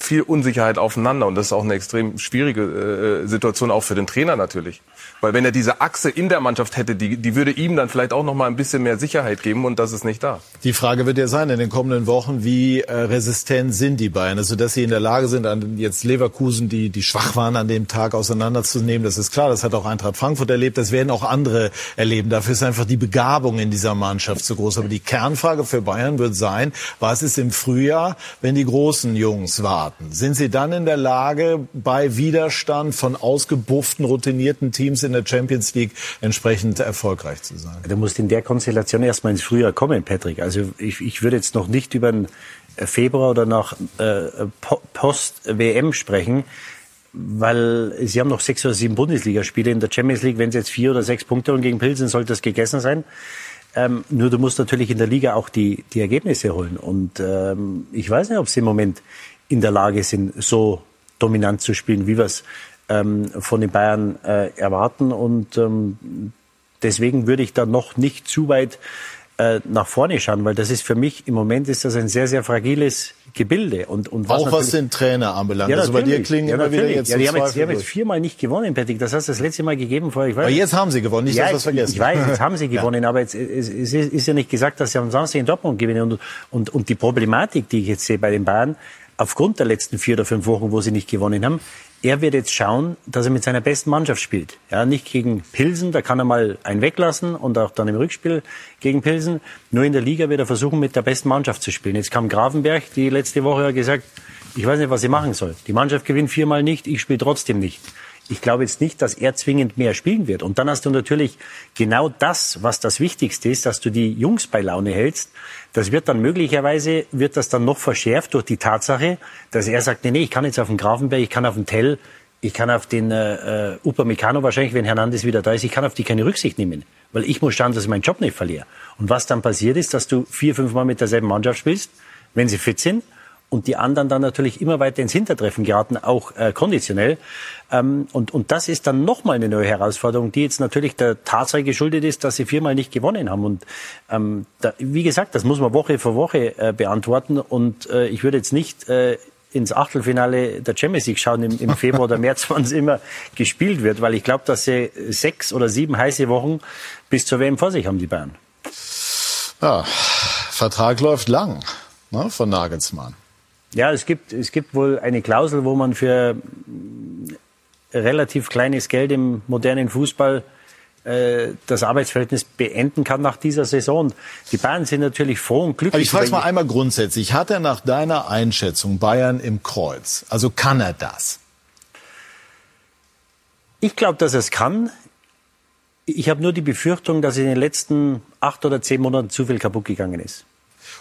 viel Unsicherheit aufeinander und das ist auch eine extrem schwierige äh, Situation auch für den Trainer natürlich. Weil wenn er diese Achse in der Mannschaft hätte, die, die würde ihm dann vielleicht auch noch mal ein bisschen mehr Sicherheit geben und das ist nicht da. Die Frage wird ja sein in den kommenden Wochen, wie äh, resistent sind die Bayern, also dass sie in der Lage sind, an jetzt Leverkusen, die die schwach waren an dem Tag auseinanderzunehmen, das ist klar. Das hat auch Eintracht Frankfurt erlebt, das werden auch andere erleben. Dafür ist einfach die Begabung in dieser Mannschaft zu groß. Aber die Kernfrage für Bayern wird sein, was ist im Frühjahr, wenn die großen Jungs warten? Sind sie dann in der Lage, bei Widerstand von ausgebufften, routinierten Teams in der Champions League entsprechend erfolgreich zu sein? Du musst in der Konstellation erstmal ins Frühjahr kommen, Patrick. Also ich, ich würde jetzt noch nicht über den Februar oder nach äh, Post-WM sprechen weil sie haben noch sechs oder sieben Bundesligaspiele in der Champions League. Wenn sie jetzt vier oder sechs Punkte und gegen Pilsen, sollte das gegessen sein. Ähm, nur du musst natürlich in der Liga auch die, die Ergebnisse holen. Und ähm, ich weiß nicht, ob sie im Moment in der Lage sind, so dominant zu spielen, wie wir es ähm, von den Bayern äh, erwarten. Und ähm, deswegen würde ich da noch nicht zu weit äh, nach vorne schauen, weil das ist für mich im Moment ist das ein sehr, sehr fragiles Gebilde. Und, und was Auch was den Trainer anbelangt. Ja, also bei dir klingen ja, immer wieder jetzt ja, die, haben jetzt, die haben jetzt viermal nicht gewonnen, Patrick. Das hast du das letzte Mal gegeben vor, ich weiß. Aber jetzt haben sie gewonnen, nicht, ja, dass wir vergessen. Ich weiß, jetzt haben sie gewonnen, ja. aber jetzt, es, es ist ja nicht gesagt, dass sie am Samstag in Dortmund gewinnen. Und, und, und die Problematik, die ich jetzt sehe bei den Bayern, aufgrund der letzten vier oder fünf Wochen, wo sie nicht gewonnen haben, er wird jetzt schauen, dass er mit seiner besten Mannschaft spielt. Ja, nicht gegen Pilsen, da kann er mal einen weglassen und auch dann im Rückspiel gegen Pilsen. Nur in der Liga wird er versuchen, mit der besten Mannschaft zu spielen. Jetzt kam Grafenberg, die letzte Woche hat gesagt, ich weiß nicht, was ich machen soll. Die Mannschaft gewinnt viermal nicht, ich spiele trotzdem nicht. Ich glaube jetzt nicht, dass er zwingend mehr spielen wird. Und dann hast du natürlich genau das, was das Wichtigste ist, dass du die Jungs bei Laune hältst. Das wird dann möglicherweise, wird das dann noch verschärft durch die Tatsache, dass er sagt, nee, nee, ich kann jetzt auf den Grafenberg, ich kann auf den Tell, ich kann auf den äh, Upamecano wahrscheinlich, wenn Hernandez wieder da ist, ich kann auf die keine Rücksicht nehmen, weil ich muss schauen, dass ich meinen Job nicht verliere. Und was dann passiert ist, dass du vier, fünf Mal mit derselben Mannschaft spielst, wenn sie fit sind, und die anderen dann natürlich immer weiter ins Hintertreffen geraten, auch äh, konditionell. Ähm, und, und das ist dann nochmal eine neue Herausforderung, die jetzt natürlich der Tatsache geschuldet ist, dass sie viermal nicht gewonnen haben. Und ähm, da, wie gesagt, das muss man Woche für Woche äh, beantworten. Und äh, ich würde jetzt nicht äh, ins Achtelfinale der Champions League schauen im, im Februar oder März, wann es immer gespielt wird, weil ich glaube, dass sie sechs oder sieben heiße Wochen bis zur WM vor sich haben, die Bayern. Ja, Vertrag läuft lang ne, von Nagelsmann. Ja, es gibt, es gibt wohl eine Klausel, wo man für relativ kleines Geld im modernen Fußball äh, das Arbeitsverhältnis beenden kann nach dieser Saison. Die Bayern sind natürlich froh und glücklich. Aber ich frage mal einmal grundsätzlich, hat er nach deiner Einschätzung Bayern im Kreuz? Also kann er das? Ich glaube, dass er es kann. Ich habe nur die Befürchtung, dass in den letzten acht oder zehn Monaten zu viel kaputt gegangen ist.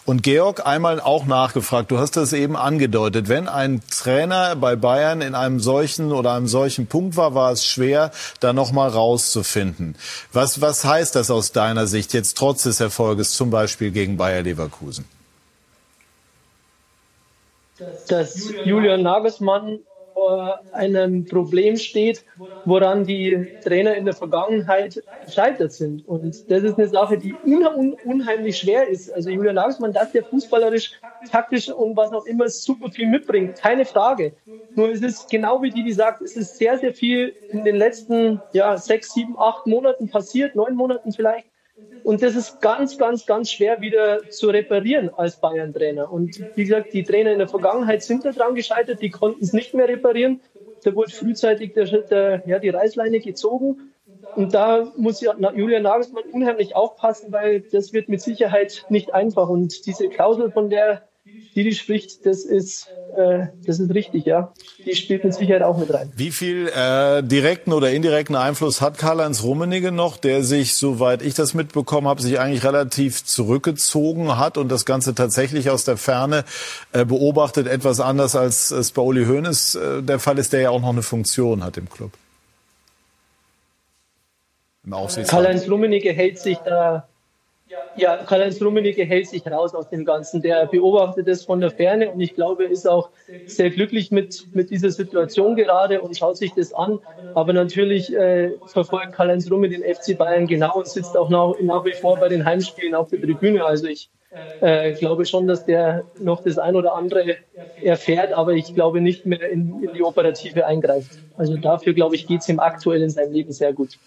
Und Georg, einmal auch nachgefragt, du hast das eben angedeutet, wenn ein Trainer bei Bayern in einem solchen oder einem solchen Punkt war, war es schwer, da nochmal rauszufinden. Was, was heißt das aus deiner Sicht jetzt trotz des Erfolges zum Beispiel gegen Bayer Leverkusen? Dass Julian Nagelsmann vor einem Problem steht, woran die Trainer in der Vergangenheit gescheitert sind. Und das ist eine Sache, die unheimlich schwer ist. Also Julian Nagelsmann, dass der fußballerisch, taktisch und was auch immer super viel mitbringt, keine Frage. Nur es ist genau wie die, die sagt, es ist sehr, sehr viel in den letzten ja, sechs, sieben, acht Monaten passiert, neun Monaten vielleicht und das ist ganz, ganz, ganz schwer wieder zu reparieren als Bayern-Trainer. Und wie gesagt, die Trainer in der Vergangenheit sind daran gescheitert, die konnten es nicht mehr reparieren. Da wurde frühzeitig der, der, ja, die Reißleine gezogen. Und da muss Julian Nagelsmann unheimlich aufpassen, weil das wird mit Sicherheit nicht einfach. Und diese Klausel, von der die, die spricht, das ist, äh, das ist richtig, ja. Die spielt mit Sicherheit auch mit rein. Wie viel äh, direkten oder indirekten Einfluss hat Karl-Heinz Rummenigge noch, der sich, soweit ich das mitbekommen habe, sich eigentlich relativ zurückgezogen hat und das Ganze tatsächlich aus der Ferne äh, beobachtet, etwas anders als es bei Uli Hoeneß äh, der Fall ist, der ja auch noch eine Funktion hat im Club. Karl-Heinz Rummenigge hält sich da ja, Karl-Heinz Rummenigge hält sich raus aus dem Ganzen. Der beobachtet es von der Ferne und ich glaube, ist auch sehr glücklich mit, mit dieser Situation gerade und schaut sich das an. Aber natürlich äh, verfolgt Karl-Heinz Rumme den FC Bayern genau und sitzt auch nach, nach wie vor bei den Heimspielen auf der Tribüne. Also ich äh, glaube schon, dass der noch das ein oder andere erfährt, aber ich glaube nicht mehr in, in die Operative eingreift. Also dafür, glaube ich, geht es ihm aktuell in seinem Leben sehr gut.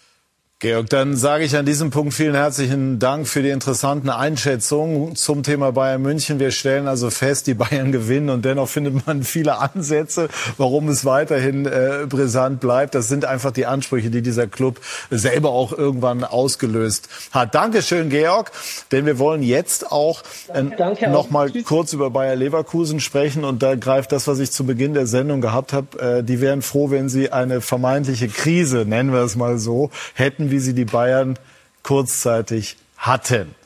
Georg, dann sage ich an diesem Punkt vielen herzlichen Dank für die interessanten Einschätzungen zum Thema Bayern München. Wir stellen also fest, die Bayern gewinnen und dennoch findet man viele Ansätze, warum es weiterhin äh, brisant bleibt. Das sind einfach die Ansprüche, die dieser Club selber auch irgendwann ausgelöst hat. Dankeschön, Georg, denn wir wollen jetzt auch äh, noch mal kurz über Bayer Leverkusen sprechen und da greift das, was ich zu Beginn der Sendung gehabt habe. Äh, die wären froh, wenn sie eine vermeintliche Krise, nennen wir es mal so, hätten wie sie die Bayern kurzzeitig hatten.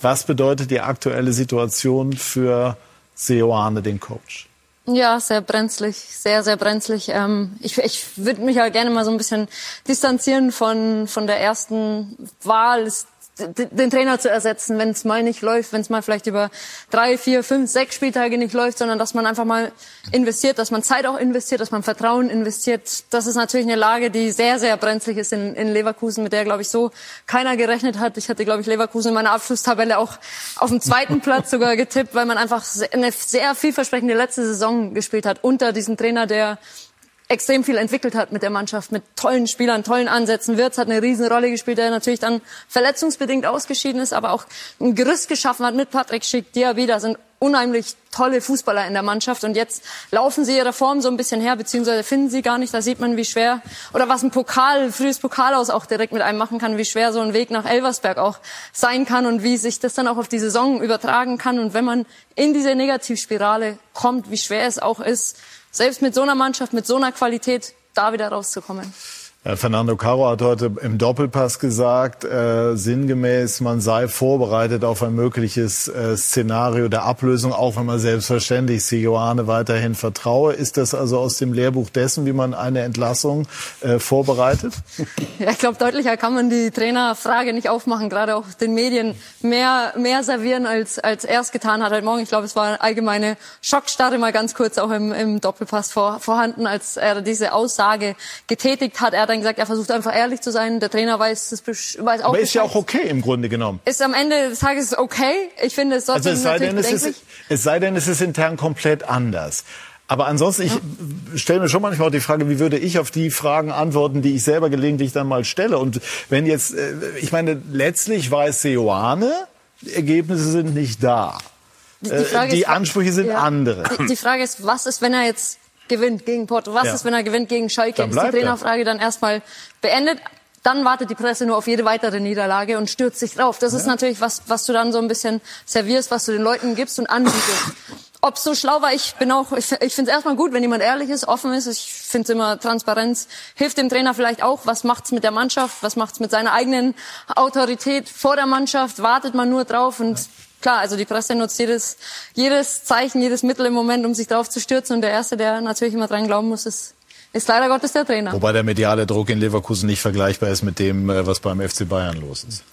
Was bedeutet die aktuelle Situation für Seoane, den Coach? Ja, sehr brenzlig, sehr, sehr brenzlig. Ähm, ich ich würde mich ja gerne mal so ein bisschen distanzieren von, von der ersten Wahl. Es den Trainer zu ersetzen, wenn es mal nicht läuft, wenn es mal vielleicht über drei, vier, fünf, sechs Spieltage nicht läuft, sondern dass man einfach mal investiert, dass man Zeit auch investiert, dass man Vertrauen investiert. Das ist natürlich eine Lage, die sehr, sehr brenzlig ist in, in Leverkusen, mit der, glaube ich, so keiner gerechnet hat. Ich hatte, glaube ich, Leverkusen in meiner Abschlusstabelle auch auf dem zweiten Platz sogar getippt, weil man einfach eine sehr vielversprechende letzte Saison gespielt hat unter diesem Trainer, der extrem viel entwickelt hat mit der Mannschaft, mit tollen Spielern, tollen Ansätzen. Wirtz hat eine Riesenrolle gespielt, der natürlich dann verletzungsbedingt ausgeschieden ist, aber auch ein Gerüst geschaffen hat mit Patrick Schick, Diaby, da sind unheimlich tolle Fußballer in der Mannschaft und jetzt laufen sie ihrer Form so ein bisschen her, beziehungsweise finden sie gar nicht. Da sieht man, wie schwer oder was ein Pokal, frühes Pokal aus auch direkt mit einem machen kann, wie schwer so ein Weg nach Elversberg auch sein kann und wie sich das dann auch auf die Saison übertragen kann. Und wenn man in diese Negativspirale kommt, wie schwer es auch ist, selbst mit so einer Mannschaft, mit so einer Qualität da wieder rauszukommen. Ja, Fernando Caro hat heute im Doppelpass gesagt, äh, sinngemäß, man sei vorbereitet auf ein mögliches äh, Szenario der Ablösung, auch wenn man selbstverständlich Sioane weiterhin vertraue. Ist das also aus dem Lehrbuch dessen, wie man eine Entlassung äh, vorbereitet? Ja, ich glaube, deutlicher kann man die Trainerfrage nicht aufmachen, gerade auch den Medien mehr, mehr servieren, als, als er es getan hat heute Morgen. Ich glaube, es war eine allgemeine Schockstarre mal ganz kurz auch im, im Doppelpass vor, vorhanden, als er diese Aussage getätigt hat. Er dann gesagt, er versucht einfach ehrlich zu sein. Der Trainer weiß, das, weiß auch. Aber ist ja auch okay im Grunde genommen. Ist am Ende des Tages okay. Ich finde, es sollte also es sei denn, es ist, es sei denn, es ist intern komplett anders. Aber ansonsten, ich stelle mir schon manchmal auch die Frage, wie würde ich auf die Fragen antworten, die ich selber gelegentlich dann mal stelle. Und wenn jetzt, äh, ich meine, letztlich weiß Seoane, die Ergebnisse sind nicht da. Die, die, äh, die ist, Ansprüche sind ja, andere. Die, die Frage ist, was ist, wenn er jetzt gewinnt gegen Porto? Was ja. ist, wenn er gewinnt gegen Schalke? Ist die Trainerfrage dann erstmal beendet? Dann wartet die Presse nur auf jede weitere Niederlage und stürzt sich drauf. Das ja. ist natürlich was, was du dann so ein bisschen servierst, was du den Leuten gibst und anbietest. Ob so schlau war, ich bin auch, ich, ich finde es erstmal gut, wenn jemand ehrlich ist, offen ist. Ich finde immer Transparenz hilft dem Trainer vielleicht auch. Was macht's mit der Mannschaft? Was macht's mit seiner eigenen Autorität vor der Mannschaft? Wartet man nur drauf und klar, also die Presse nutzt jedes, jedes Zeichen, jedes Mittel im Moment, um sich drauf zu stürzen. Und der Erste, der natürlich immer dran glauben muss, ist, ist leider Gottes der Trainer. Wobei der mediale Druck in Leverkusen nicht vergleichbar ist mit dem, äh, was beim FC Bayern los ist.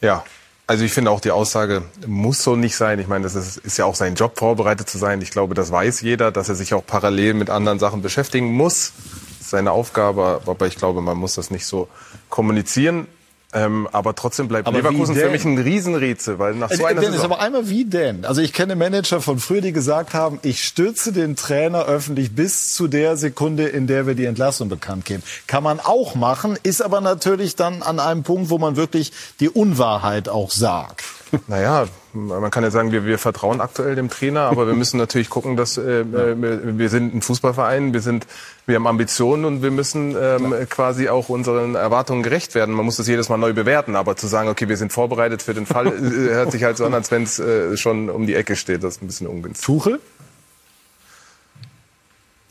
Ja, also ich finde auch die Aussage muss so nicht sein. Ich meine, das ist, ist ja auch sein Job, vorbereitet zu sein. Ich glaube, das weiß jeder, dass er sich auch parallel mit anderen Sachen beschäftigen muss. Das ist seine Aufgabe, aber ich glaube, man muss das nicht so kommunizieren. Ähm, aber trotzdem bleibt aber Leverkusen für mich ein Riesenrätsel, weil nach so einer Dennis, aber einmal wie denn? Also ich kenne Manager von früher, die gesagt haben, ich stütze den Trainer öffentlich bis zu der Sekunde, in der wir die Entlassung bekannt geben. Kann man auch machen, ist aber natürlich dann an einem Punkt, wo man wirklich die Unwahrheit auch sagt. Naja, man kann ja sagen, wir, wir vertrauen aktuell dem Trainer, aber wir müssen natürlich gucken, dass äh, äh, wir sind ein Fußballverein, wir sind, wir haben Ambitionen und wir müssen ähm, quasi auch unseren Erwartungen gerecht werden. Man muss das jedes Mal neu bewerten, aber zu sagen, okay, wir sind vorbereitet für den Fall, äh, hört sich halt so an, als wenn es äh, schon um die Ecke steht. Das ist ein bisschen ungünstig. Tuchel?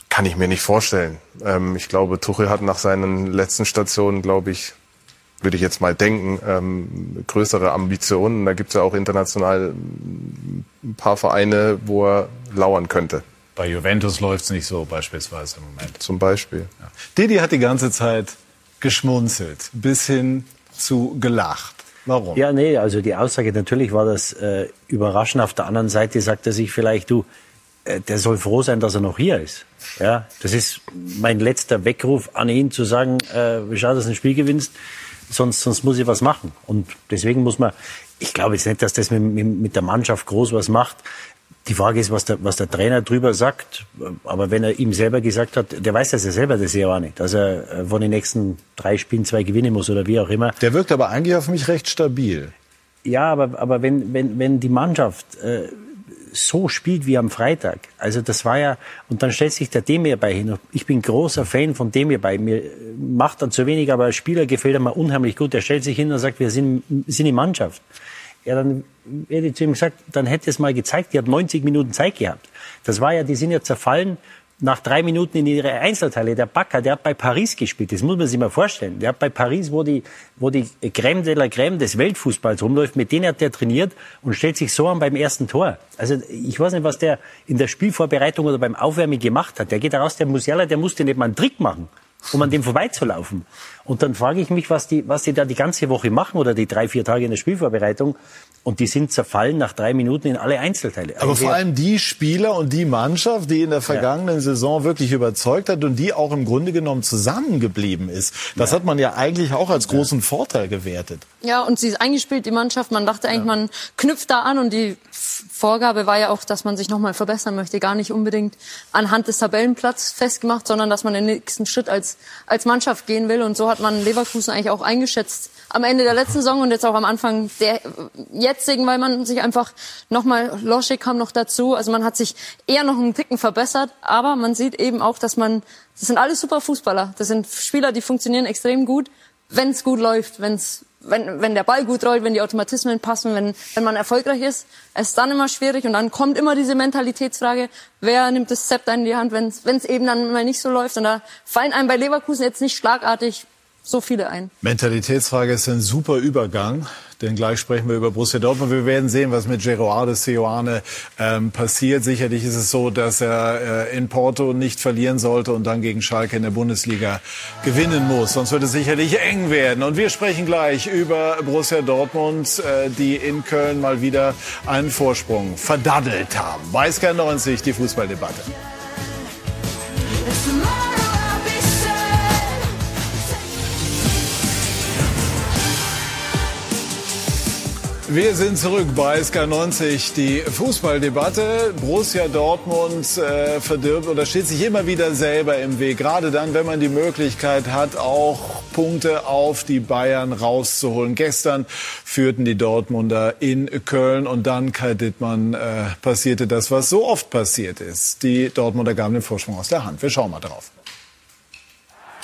Kann ich mir nicht vorstellen. Ähm, ich glaube, Tuchel hat nach seinen letzten Stationen, glaube ich, würde ich jetzt mal denken, ähm, größere Ambitionen. Da gibt es ja auch international ein paar Vereine, wo er lauern könnte. Bei Juventus läuft es nicht so beispielsweise im Moment. Zum Beispiel. Ja. Didi hat die ganze Zeit geschmunzelt, bis hin zu gelacht. Warum? Ja, nee, also die Aussage, natürlich war das äh, überraschend. Auf der anderen Seite sagt er sich vielleicht, du, äh, der soll froh sein, dass er noch hier ist. Ja, das ist mein letzter Weckruf an ihn, zu sagen, äh, schau, dass du ein Spiel gewinnst sonst, sonst muss ich was machen. Und deswegen muss man, ich glaube jetzt nicht, dass das mit, mit der Mannschaft groß was macht. Die Frage ist, was der, was der Trainer drüber sagt. Aber wenn er ihm selber gesagt hat, der weiß das ja selber, das ja auch nicht, dass er äh, von den nächsten drei Spielen zwei gewinnen muss oder wie auch immer. Der wirkt aber eigentlich auf mich recht stabil. Ja, aber, aber wenn, wenn, wenn die Mannschaft äh, so spielt wie am Freitag. Also das war ja, und dann stellt sich der Demir bei hin. Ich bin großer Fan von Demir bei. Mir macht er zu wenig, aber als Spieler gefällt er mir unheimlich gut. Er stellt sich hin und sagt, wir sind, sind die Mannschaft. Ja, dann hätte ich zu ihm gesagt, dann hätte es mal gezeigt, ihr habt 90 Minuten Zeit gehabt. Das war ja, die sind ja zerfallen nach drei Minuten in ihre Einzelteile. Der Bakker, der hat bei Paris gespielt. Das muss man sich mal vorstellen. Der hat bei Paris, wo die, wo die Crème de la Crème des Weltfußballs rumläuft, mit denen hat der trainiert und stellt sich so an beim ersten Tor. Also ich weiß nicht, was der in der Spielvorbereitung oder beim Aufwärmen gemacht hat. Der geht raus, der Musiala, der musste nicht mal einen Trick machen, um an dem vorbeizulaufen. Und dann frage ich mich, was die, was die da die ganze Woche machen oder die drei, vier Tage in der Spielvorbereitung. Und die sind zerfallen nach drei Minuten in alle Einzelteile. Aber also vor allem die Spieler und die Mannschaft, die in der vergangenen ja. Saison wirklich überzeugt hat und die auch im Grunde genommen zusammengeblieben ist. Das ja. hat man ja eigentlich auch als großen ja. Vorteil gewertet. Ja, und sie ist eingespielt, die Mannschaft. Man dachte eigentlich, man knüpft da an und die Vorgabe war ja auch, dass man sich nochmal verbessern möchte. Gar nicht unbedingt anhand des Tabellenplatzes festgemacht, sondern dass man den nächsten Schritt als als, als Mannschaft gehen will. Und so hat man Leverkusen eigentlich auch eingeschätzt am Ende der letzten Saison und jetzt auch am Anfang der jetzigen, weil man sich einfach nochmal, Loschek kam noch dazu. Also man hat sich eher noch einen Ticken verbessert. Aber man sieht eben auch, dass man, das sind alles super Fußballer. Das sind Spieler, die funktionieren extrem gut, wenn es gut läuft, wenn's wenn, wenn der Ball gut rollt, wenn die Automatismen passen, wenn, wenn man erfolgreich ist, es ist dann immer schwierig und dann kommt immer diese Mentalitätsfrage, wer nimmt das Zepter in die Hand, wenn es eben dann mal nicht so läuft. Und da fallen einem bei Leverkusen jetzt nicht schlagartig so viele ein. Mentalitätsfrage ist ein super Übergang, denn gleich sprechen wir über Borussia Dortmund. Wir werden sehen, was mit Gerardo Seoane ähm, passiert. Sicherlich ist es so, dass er äh, in Porto nicht verlieren sollte und dann gegen Schalke in der Bundesliga gewinnen muss. Sonst wird es sicherlich eng werden. Und wir sprechen gleich über Borussia Dortmund, äh, die in Köln mal wieder einen Vorsprung verdaddelt haben. Weißker 90, die Fußballdebatte. Wir sind zurück bei SK90. Die Fußballdebatte. Borussia Dortmund äh, verdirbt oder steht sich immer wieder selber im Weg. Gerade dann, wenn man die Möglichkeit hat, auch Punkte auf die Bayern rauszuholen. Gestern führten die Dortmunder in Köln und dann, Kai Dittmann, äh, passierte das, was so oft passiert ist. Die Dortmunder gaben den Vorsprung aus der Hand. Wir schauen mal drauf.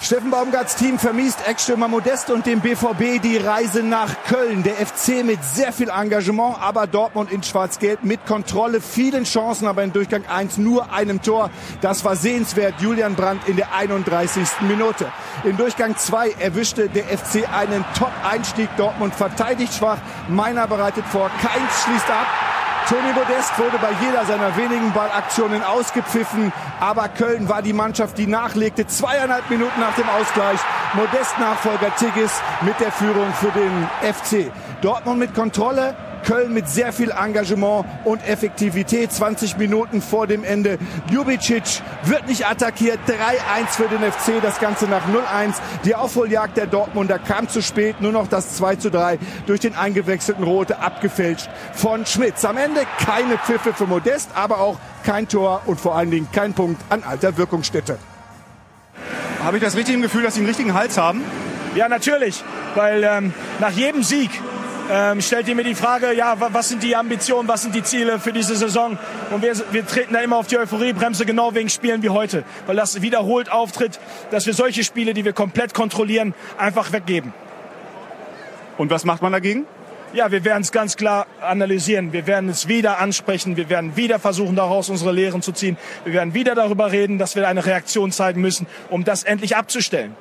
Steffen Baumgarts Team vermisst Eckstürmer Modest und dem BVB die Reise nach Köln. Der FC mit sehr viel Engagement, aber Dortmund in Schwarz-Gelb mit Kontrolle, vielen Chancen, aber in Durchgang 1 nur einem Tor. Das war sehenswert. Julian Brandt in der 31. Minute. In Durchgang 2 erwischte der FC einen Top-Einstieg. Dortmund verteidigt schwach. Meiner bereitet vor. Keins schließt ab. Toni Modest wurde bei jeder seiner wenigen Ballaktionen ausgepfiffen, aber Köln war die Mannschaft, die nachlegte. Zweieinhalb Minuten nach dem Ausgleich. Modest Nachfolger Tigges mit der Führung für den FC. Dortmund mit Kontrolle, Köln mit sehr viel Engagement und Effektivität. 20 Minuten vor dem Ende. Ljubicic wird nicht attackiert. 3-1 für den FC. Das Ganze nach 0-1. Die Aufholjagd der Dortmunder kam zu spät. Nur noch das 2-3 durch den eingewechselten Rote abgefälscht von Schmitz. Am Ende keine Pfiffe für Modest, aber auch kein Tor und vor allen Dingen kein Punkt an alter Wirkungsstätte. Habe ich das richtig im Gefühl, dass Sie einen richtigen Hals haben? Ja, natürlich, weil ähm, nach jedem Sieg ähm, stellt ihr mir die Frage, ja, was sind die Ambitionen, was sind die Ziele für diese Saison? Und wir, wir treten da immer auf die Euphoriebremse, genau wegen Spielen wie heute, weil das wiederholt auftritt, dass wir solche Spiele, die wir komplett kontrollieren, einfach weggeben. Und was macht man dagegen? Ja, wir werden es ganz klar analysieren. Wir werden es wieder ansprechen. Wir werden wieder versuchen, daraus unsere Lehren zu ziehen. Wir werden wieder darüber reden, dass wir eine Reaktion zeigen müssen, um das endlich abzustellen.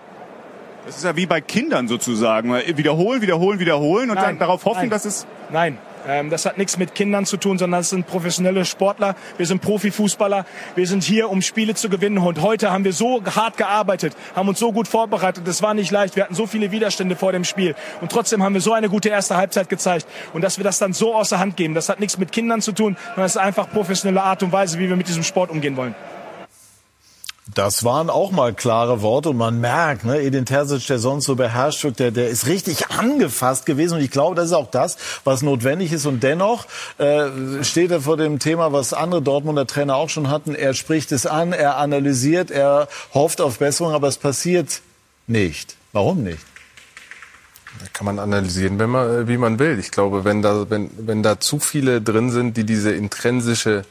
Das ist ja wie bei Kindern sozusagen. Wiederholen, wiederholen, wiederholen und Nein, dann darauf hoffen, nein. dass es. Nein, ähm, das hat nichts mit Kindern zu tun, sondern das sind professionelle Sportler. Wir sind Profifußballer. Wir sind hier, um Spiele zu gewinnen. Und heute haben wir so hart gearbeitet, haben uns so gut vorbereitet. Das war nicht leicht. Wir hatten so viele Widerstände vor dem Spiel. Und trotzdem haben wir so eine gute erste Halbzeit gezeigt. Und dass wir das dann so außer Hand geben, das hat nichts mit Kindern zu tun, sondern es ist einfach professionelle Art und Weise, wie wir mit diesem Sport umgehen wollen. Das waren auch mal klare Worte und man merkt, ne, Edin Terzic, der sonst so beherrscht wird, der, der ist richtig angefasst gewesen und ich glaube, das ist auch das, was notwendig ist und dennoch äh, steht er vor dem Thema, was andere Dortmunder Trainer auch schon hatten. Er spricht es an, er analysiert, er hofft auf Besserung, aber es passiert nicht. Warum nicht? Kann man analysieren, wenn man, wie man will. Ich glaube, wenn da, wenn, wenn da zu viele drin sind, die diese intrinsische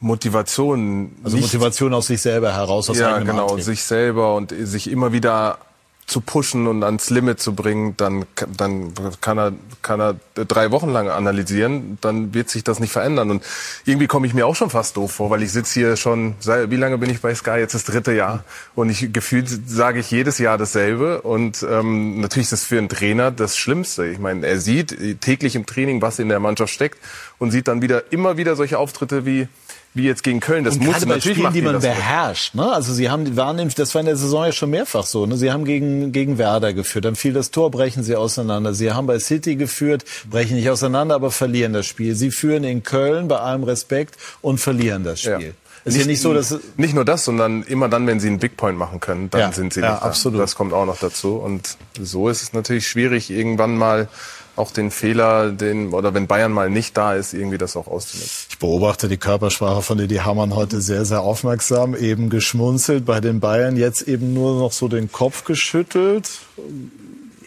Motivation. Also nicht- Motivation aus sich selber heraus, aus ja, genau, Antrieb. sich selber und sich immer wieder zu pushen und ans Limit zu bringen, dann, dann kann er, kann er drei Wochen lang analysieren, dann wird sich das nicht verändern. Und irgendwie komme ich mir auch schon fast doof vor, weil ich sitze hier schon, wie lange bin ich bei Sky? Jetzt das dritte Jahr. Und ich gefühlt sage ich jedes Jahr dasselbe. Und ähm, natürlich ist das für einen Trainer das Schlimmste. Ich meine, er sieht täglich im Training, was in der Mannschaft steckt und sieht dann wieder immer wieder solche Auftritte wie wie jetzt gegen Köln. Das und muss natürlich Spielen, macht die man beherrscht. Ne? Also sie haben, waren nämlich, das war in der Saison ja schon mehrfach so. Ne? Sie haben gegen gegen Werder geführt, dann fiel das Tor, brechen sie auseinander. Sie haben bei City geführt, brechen nicht auseinander, aber verlieren das Spiel. Sie führen in Köln bei allem Respekt und verlieren das Spiel. Es ist ja nicht so, dass nicht nur das, sondern immer dann, wenn sie einen Big Point machen können, dann Ja, sind sie ja, nicht da. absolut. Das kommt auch noch dazu. Und so ist es natürlich schwierig, irgendwann mal auch den Fehler, den, oder wenn Bayern mal nicht da ist, irgendwie das auch auszunutzen. Ich beobachte die Körpersprache von Didi Hamann heute sehr, sehr aufmerksam. Eben geschmunzelt bei den Bayern, jetzt eben nur noch so den Kopf geschüttelt.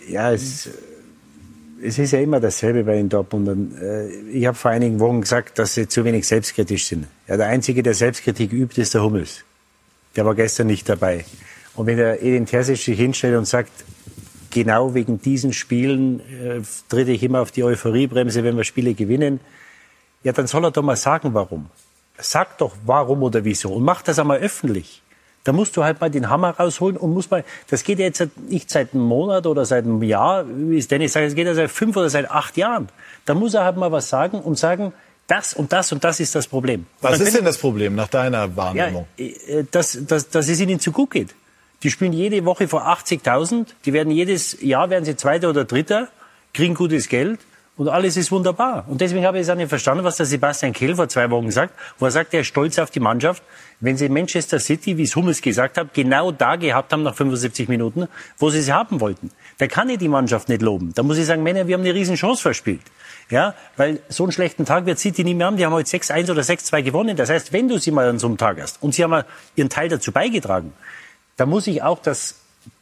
Ja, es, es ist ja immer dasselbe bei den Dortmundern. Äh, ich habe vor einigen Wochen gesagt, dass sie zu wenig selbstkritisch sind. Ja, der Einzige, der Selbstkritik übt, ist der Hummels. Der war gestern nicht dabei. Und wenn der Edin Terzic sich hinstellt und sagt, genau wegen diesen Spielen äh, tritt ich immer auf die Euphoriebremse, wenn wir Spiele gewinnen, ja, dann soll er doch mal sagen, warum. Sag doch, warum oder wieso. Und mach das einmal öffentlich. Da musst du halt mal den Hammer rausholen und muss mal, das geht ja jetzt nicht seit einem Monat oder seit einem Jahr, wie es Dennis sagt, es geht ja seit fünf oder seit acht Jahren. Da muss er halt mal was sagen und sagen, das und das und das ist das Problem. Was ist denn das Problem nach deiner Wahrnehmung? Ja, äh, dass, dass, dass es ihnen zu gut geht. Die spielen jede Woche vor 80.000. Die werden jedes Jahr werden sie Zweiter oder Dritter, kriegen gutes Geld und alles ist wunderbar. Und deswegen habe ich es auch nicht verstanden, was der Sebastian Kehl vor zwei Wochen sagt, wo er sagt, er ist stolz auf die Mannschaft, wenn sie Manchester City, wie es Hummels gesagt hat, genau da gehabt haben nach 75 Minuten, wo sie sie haben wollten. Da kann ich die Mannschaft nicht loben. Da muss ich sagen, Männer, wir haben eine riesen Chance verspielt. Ja, weil so einen schlechten Tag wird City nicht mehr haben. Die haben heute 6-1 oder 6-2 gewonnen. Das heißt, wenn du sie mal an so einem Tag hast und sie haben ihren Teil dazu beigetragen, da muss ich auch das,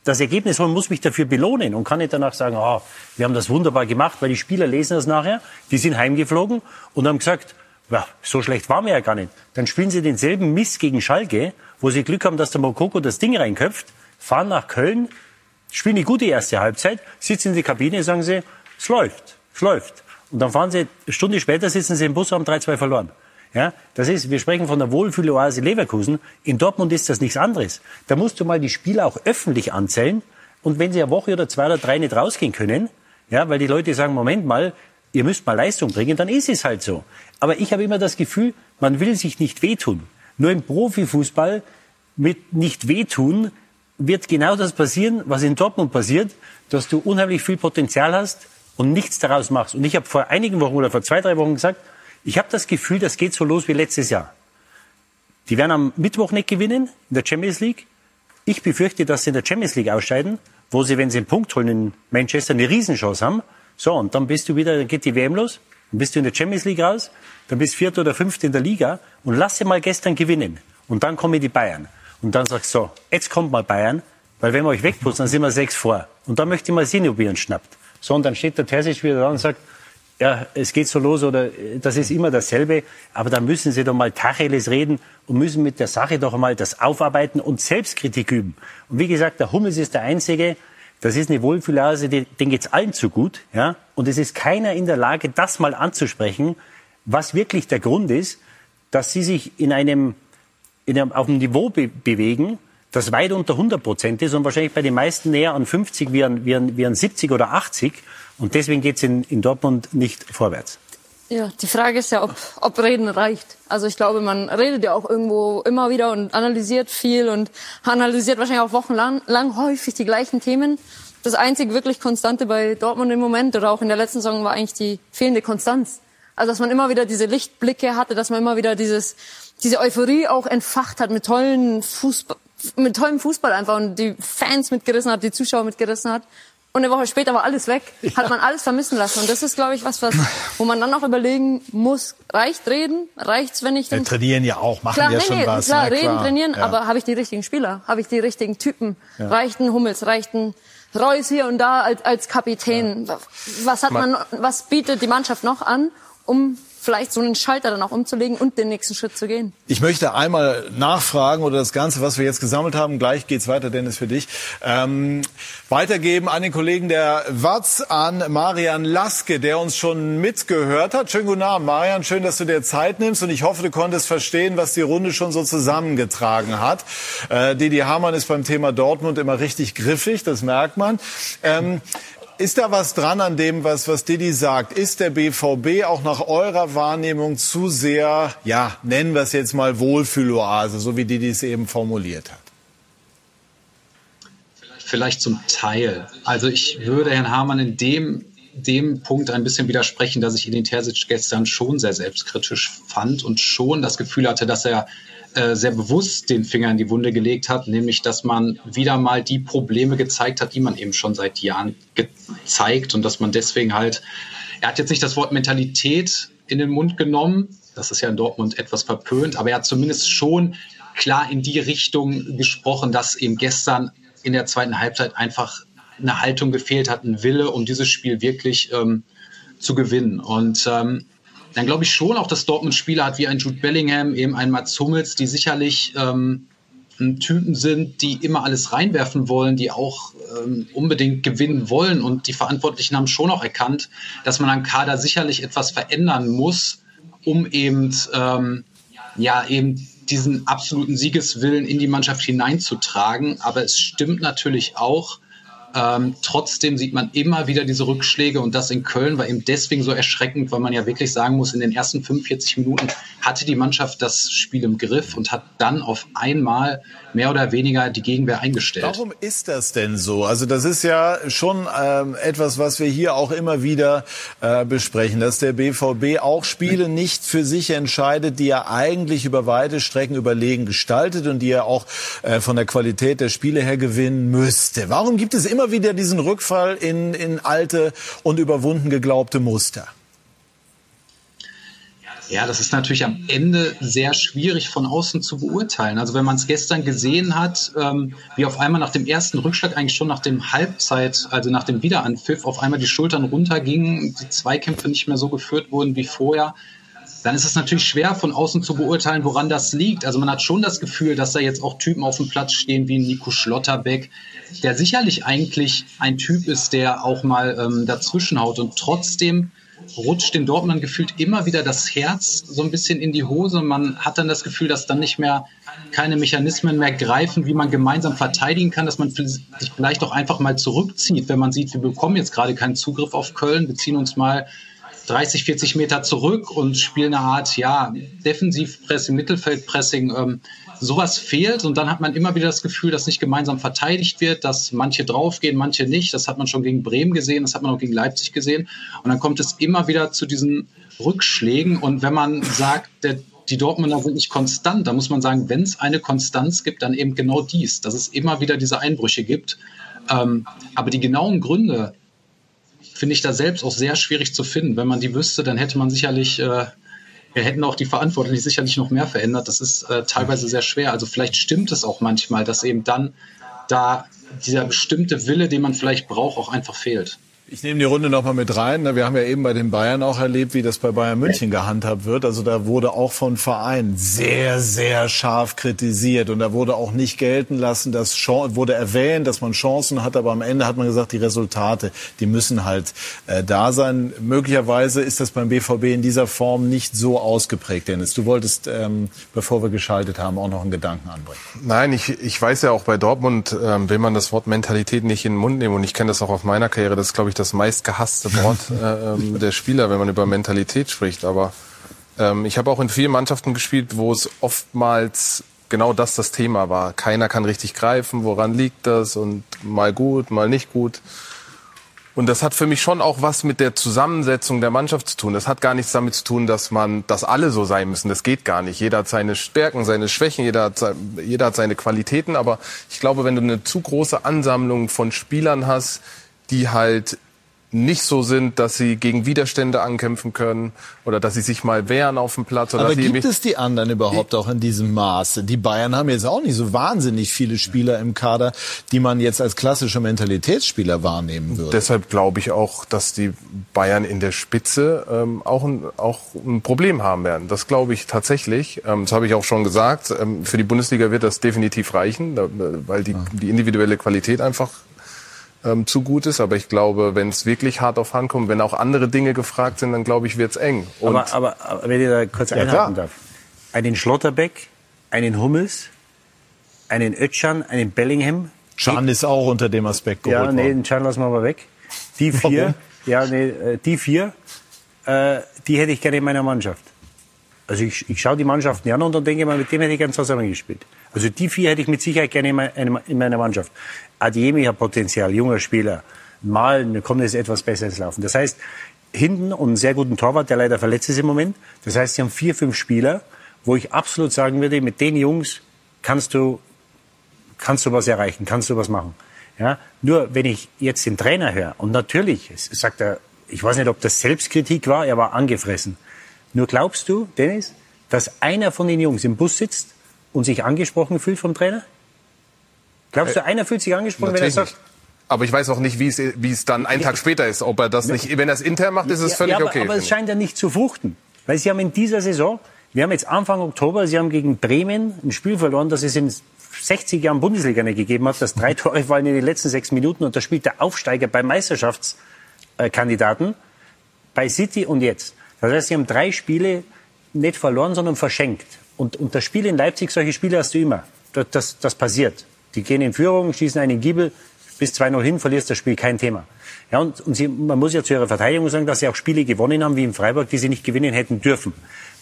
das Ergebnis holen, muss mich dafür belohnen und kann nicht danach sagen, oh, wir haben das wunderbar gemacht, weil die Spieler lesen das nachher, die sind heimgeflogen und haben gesagt, ja, so schlecht waren wir ja gar nicht. Dann spielen sie denselben Mist gegen Schalke, wo sie Glück haben, dass der Mokoko das Ding reinköpft, fahren nach Köln, spielen die gute erste Halbzeit, sitzen in die Kabine, sagen sie, es läuft, es läuft. Und dann fahren sie, eine Stunde später sitzen sie im Bus haben 3-2 verloren. Ja, das ist, wir sprechen von der Wohlfühloase Leverkusen. In Dortmund ist das nichts anderes. Da musst du mal die Spieler auch öffentlich anzählen. Und wenn sie eine Woche oder zwei oder drei nicht rausgehen können, ja, weil die Leute sagen, Moment mal, ihr müsst mal Leistung bringen, dann ist es halt so. Aber ich habe immer das Gefühl, man will sich nicht wehtun. Nur im Profifußball mit nicht wehtun wird genau das passieren, was in Dortmund passiert, dass du unheimlich viel Potenzial hast und nichts daraus machst. Und ich habe vor einigen Wochen oder vor zwei, drei Wochen gesagt, ich habe das Gefühl, das geht so los wie letztes Jahr. Die werden am Mittwoch nicht gewinnen in der Champions League. Ich befürchte, dass sie in der Champions League ausscheiden, wo sie, wenn sie einen Punkt holen in Manchester, eine Riesenchance haben. So, und dann bist du wieder, dann geht die WM los, dann bist du in der Champions League raus, dann bist Vierter oder Fünfter in der Liga und lass sie mal gestern gewinnen. Und dann kommen die Bayern. Und dann sagst du, so, jetzt kommt mal Bayern, weil wenn wir euch wegputzen, dann sind wir sechs vor. Und dann möchte ich mal sehen, ob ihr uns schnappt. So, und dann steht der Terzic wieder da und sagt, ja, es geht so los oder das ist immer dasselbe. Aber da müssen Sie doch mal Tacheles reden und müssen mit der Sache doch mal das aufarbeiten und Selbstkritik üben. Und wie gesagt, der Hummels ist der Einzige, das ist eine Wohlfühlase, den geht's allen zu gut. Ja? Und es ist keiner in der Lage, das mal anzusprechen, was wirklich der Grund ist, dass Sie sich in einem, in einem auf einem Niveau be bewegen, das weit unter 100 Prozent ist und wahrscheinlich bei den meisten näher an 50 wie an, wie an, wie an 70 oder 80. Und deswegen geht es in, in Dortmund nicht vorwärts. Ja, die Frage ist ja, ob, ob Reden reicht. Also ich glaube, man redet ja auch irgendwo immer wieder und analysiert viel und analysiert wahrscheinlich auch wochenlang lang häufig die gleichen Themen. Das einzige wirklich Konstante bei Dortmund im Moment oder auch in der letzten Saison war eigentlich die fehlende Konstanz. Also dass man immer wieder diese Lichtblicke hatte, dass man immer wieder dieses, diese Euphorie auch entfacht hat mit tollen Fußball, mit tollem Fußball einfach und die Fans mitgerissen hat, die Zuschauer mitgerissen hat. Und eine Woche später war alles weg. Ja. Hat man alles vermissen lassen. Und das ist, glaube ich, was, was, wo man dann auch überlegen muss, reicht reden? Reicht's, wenn ich den... Ja, trainieren ja auch, machen klar, ja nee, schon nee, was. Klar, Na, reden, klar. trainieren, ja. aber habe ich die richtigen Spieler? Habe ich die richtigen Typen? Ja. Reicht ein Hummels? Reicht ein Reus hier und da als, als Kapitän? Was hat man, was bietet die Mannschaft noch an, um vielleicht so einen Schalter dann auch umzulegen und den nächsten Schritt zu gehen. Ich möchte einmal nachfragen oder das Ganze, was wir jetzt gesammelt haben, gleich geht's weiter, Dennis, für dich, ähm, weitergeben an den Kollegen der Watz, an Marian Laske, der uns schon mitgehört hat. Schönen guten Abend, Marian. Schön, dass du dir Zeit nimmst und ich hoffe, du konntest verstehen, was die Runde schon so zusammengetragen hat. Äh, Didi Hamann ist beim Thema Dortmund immer richtig griffig, das merkt man. Ähm, ist da was dran an dem, was, was Didi sagt? Ist der BVB auch nach eurer Wahrnehmung zu sehr, ja, nennen wir es jetzt mal Wohlfühloase, so wie Didi es eben formuliert hat? Vielleicht zum Teil. Also ich würde Herrn Hamann in dem, dem Punkt ein bisschen widersprechen, dass ich Edin Terzic gestern schon sehr selbstkritisch fand und schon das Gefühl hatte, dass er äh, sehr bewusst den Finger in die Wunde gelegt hat, nämlich dass man wieder mal die Probleme gezeigt hat, die man eben schon seit Jahren gezeigt und dass man deswegen halt, er hat jetzt nicht das Wort Mentalität in den Mund genommen, das ist ja in Dortmund etwas verpönt, aber er hat zumindest schon klar in die Richtung gesprochen, dass eben gestern in der zweiten Halbzeit einfach eine Haltung gefehlt hat, ein Wille, um dieses Spiel wirklich ähm, zu gewinnen. Und ähm, dann glaube ich schon auch, dass Dortmund Spieler hat wie ein Jude Bellingham, eben ein Mats Hummels, die sicherlich ähm, Typen sind, die immer alles reinwerfen wollen, die auch ähm, unbedingt gewinnen wollen. Und die Verantwortlichen haben schon auch erkannt, dass man am Kader sicherlich etwas verändern muss, um eben, ähm, ja, eben diesen absoluten Siegeswillen in die Mannschaft hineinzutragen. Aber es stimmt natürlich auch, ähm, trotzdem sieht man immer wieder diese Rückschläge und das in Köln war eben deswegen so erschreckend, weil man ja wirklich sagen muss, in den ersten 45 Minuten hatte die Mannschaft das Spiel im Griff und hat dann auf einmal mehr oder weniger die Gegenwehr eingestellt. Warum ist das denn so? Also das ist ja schon ähm, etwas, was wir hier auch immer wieder äh, besprechen, dass der BVB auch Spiele nicht für sich entscheidet, die er eigentlich über weite Strecken überlegen gestaltet und die er auch äh, von der Qualität der Spiele her gewinnen müsste. Warum gibt es immer wieder diesen Rückfall in, in alte und überwunden geglaubte Muster? Ja, das ist natürlich am Ende sehr schwierig von außen zu beurteilen. Also wenn man es gestern gesehen hat, ähm, wie auf einmal nach dem ersten Rückschlag, eigentlich schon nach dem Halbzeit, also nach dem Wiederanpfiff, auf einmal die Schultern runtergingen, die Zweikämpfe nicht mehr so geführt wurden wie vorher, dann ist es natürlich schwer von außen zu beurteilen, woran das liegt. Also man hat schon das Gefühl, dass da jetzt auch Typen auf dem Platz stehen wie Nico Schlotterbeck, der sicherlich eigentlich ein Typ ist, der auch mal ähm, dazwischenhaut und trotzdem rutscht den Dortmund gefühlt immer wieder das Herz so ein bisschen in die Hose. Man hat dann das Gefühl, dass dann nicht mehr keine Mechanismen mehr greifen, wie man gemeinsam verteidigen kann, dass man sich vielleicht auch einfach mal zurückzieht, wenn man sieht, wir bekommen jetzt gerade keinen Zugriff auf Köln, beziehen uns mal 30, 40 Meter zurück und spielen eine Art, ja, Defensivpressing, Mittelfeldpressing. Ähm, sowas fehlt und dann hat man immer wieder das Gefühl, dass nicht gemeinsam verteidigt wird, dass manche draufgehen, manche nicht. Das hat man schon gegen Bremen gesehen, das hat man auch gegen Leipzig gesehen. Und dann kommt es immer wieder zu diesen Rückschlägen. Und wenn man sagt, der, die Dortmunder sind nicht konstant, dann muss man sagen, wenn es eine Konstanz gibt, dann eben genau dies, dass es immer wieder diese Einbrüche gibt. Ähm, aber die genauen Gründe finde ich da selbst auch sehr schwierig zu finden. Wenn man die wüsste, dann hätte man sicherlich äh, wir hätten auch die Verantwortlichen sicherlich noch mehr verändert. Das ist äh, teilweise sehr schwer. Also vielleicht stimmt es auch manchmal, dass eben dann da dieser bestimmte Wille, den man vielleicht braucht, auch einfach fehlt. Ich nehme die Runde noch mal mit rein. Wir haben ja eben bei den Bayern auch erlebt, wie das bei Bayern München gehandhabt wird. Also da wurde auch von Vereinen sehr, sehr scharf kritisiert. Und da wurde auch nicht gelten lassen, dass wurde erwähnt, dass man Chancen hat. Aber am Ende hat man gesagt, die Resultate, die müssen halt äh, da sein. Möglicherweise ist das beim BVB in dieser Form nicht so ausgeprägt, Dennis. Du wolltest, ähm, bevor wir geschaltet haben, auch noch einen Gedanken anbringen. Nein, ich, ich weiß ja auch bei Dortmund ähm, will man das Wort Mentalität nicht in den Mund nehmen. Und ich kenne das auch aus meiner Karriere. Das glaube ich, das meistgehasste Wort äh, der Spieler, wenn man über Mentalität spricht. Aber ähm, ich habe auch in vielen Mannschaften gespielt, wo es oftmals genau das das Thema war. Keiner kann richtig greifen, woran liegt das und mal gut, mal nicht gut. Und das hat für mich schon auch was mit der Zusammensetzung der Mannschaft zu tun. Das hat gar nichts damit zu tun, dass man, dass alle so sein müssen. Das geht gar nicht. Jeder hat seine Stärken, seine Schwächen, jeder hat, jeder hat seine Qualitäten. Aber ich glaube, wenn du eine zu große Ansammlung von Spielern hast, die halt nicht so sind, dass sie gegen Widerstände ankämpfen können oder dass sie sich mal wehren auf dem Platz. Oder Aber gibt es die anderen überhaupt auch in diesem Maße? Die Bayern haben jetzt auch nicht so wahnsinnig viele Spieler im Kader, die man jetzt als klassische Mentalitätsspieler wahrnehmen würde. Deshalb glaube ich auch, dass die Bayern in der Spitze ähm, auch, ein, auch ein Problem haben werden. Das glaube ich tatsächlich. Ähm, das habe ich auch schon gesagt. Ähm, für die Bundesliga wird das definitiv reichen, da, weil die, die individuelle Qualität einfach ähm, zu gut ist. Aber ich glaube, wenn es wirklich hart auf Hand kommt, wenn auch andere Dinge gefragt sind, dann glaube ich, wird es eng. Und aber, aber, aber wenn ich da kurz ja, einhaken darf. Einen Schlotterbeck, einen Hummels, einen Ötchan, einen Bellingham. Can ist auch unter dem Aspekt geholt Ja, nee, den Can lassen wir mal weg. Die vier, ja, nee, äh, die vier, äh, die hätte ich gerne in meiner Mannschaft. Also ich, ich schaue die Mannschaften an und dann denke ich mal, mit dem hätte ich gerne zusammengespielt. Also die vier hätte ich mit Sicherheit gerne in meiner Mannschaft. Adiemi hat Potenzial, junger Spieler. Mal kommt es etwas besser ins Laufen. Das heißt, hinten und einen sehr guten Torwart, der leider verletzt ist im Moment. Das heißt, sie haben vier, fünf Spieler, wo ich absolut sagen würde, mit den Jungs kannst du, kannst du was erreichen, kannst du was machen. Ja, nur wenn ich jetzt den Trainer höre, und natürlich, sagt er, ich weiß nicht, ob das Selbstkritik war, er war angefressen. Nur glaubst du, Dennis, dass einer von den Jungs im Bus sitzt und sich angesprochen fühlt vom Trainer? Glaubst du, einer fühlt sich angesprochen, wenn er sagt, aber ich weiß auch nicht, wie es, wie es dann einen Tag später ist. Ob er das nicht, wenn er es intern macht, ist es völlig ja, aber, okay. Aber es scheint ja nicht zu fruchten. Weil Sie haben in dieser Saison, wir haben jetzt Anfang Oktober, Sie haben gegen Bremen ein Spiel verloren, das es in 60 Jahren Bundesliga nicht gegeben hat. Das drei Tore fallen in den letzten sechs Minuten und da spielt der Aufsteiger bei Meisterschaftskandidaten bei City und jetzt. Das heißt, Sie haben drei Spiele nicht verloren, sondern verschenkt. Und, und das Spiel in Leipzig, solche Spiele hast du immer. Das, das, das passiert. Die gehen in Führung, schießen einen Giebel, bis 2-0 hin, verlierst das Spiel, kein Thema. Ja, und, und sie, man muss ja zu ihrer Verteidigung sagen, dass sie auch Spiele gewonnen haben, wie in Freiburg, die sie nicht gewinnen hätten dürfen.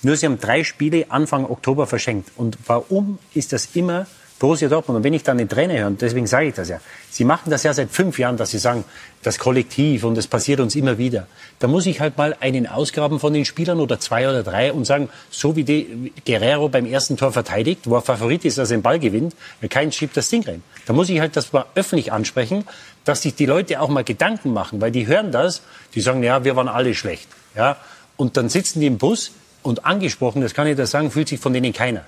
Nur sie haben drei Spiele Anfang Oktober verschenkt. Und warum ist das immer Borussia Dortmund. Und wenn ich dann den Trainer höre, und deswegen sage ich das ja, Sie machen das ja seit fünf Jahren, dass Sie sagen, das Kollektiv und es passiert uns immer wieder. Da muss ich halt mal einen ausgraben von den Spielern oder zwei oder drei und sagen, so wie die Guerrero beim ersten Tor verteidigt, wo er Favorit ist, dass er den Ball gewinnt, kein schiebt das Ding rein. Da muss ich halt das mal öffentlich ansprechen, dass sich die Leute auch mal Gedanken machen, weil die hören das, die sagen, ja, wir waren alle schlecht. Ja, und dann sitzen die im Bus und angesprochen, das kann ich da sagen, fühlt sich von denen keiner.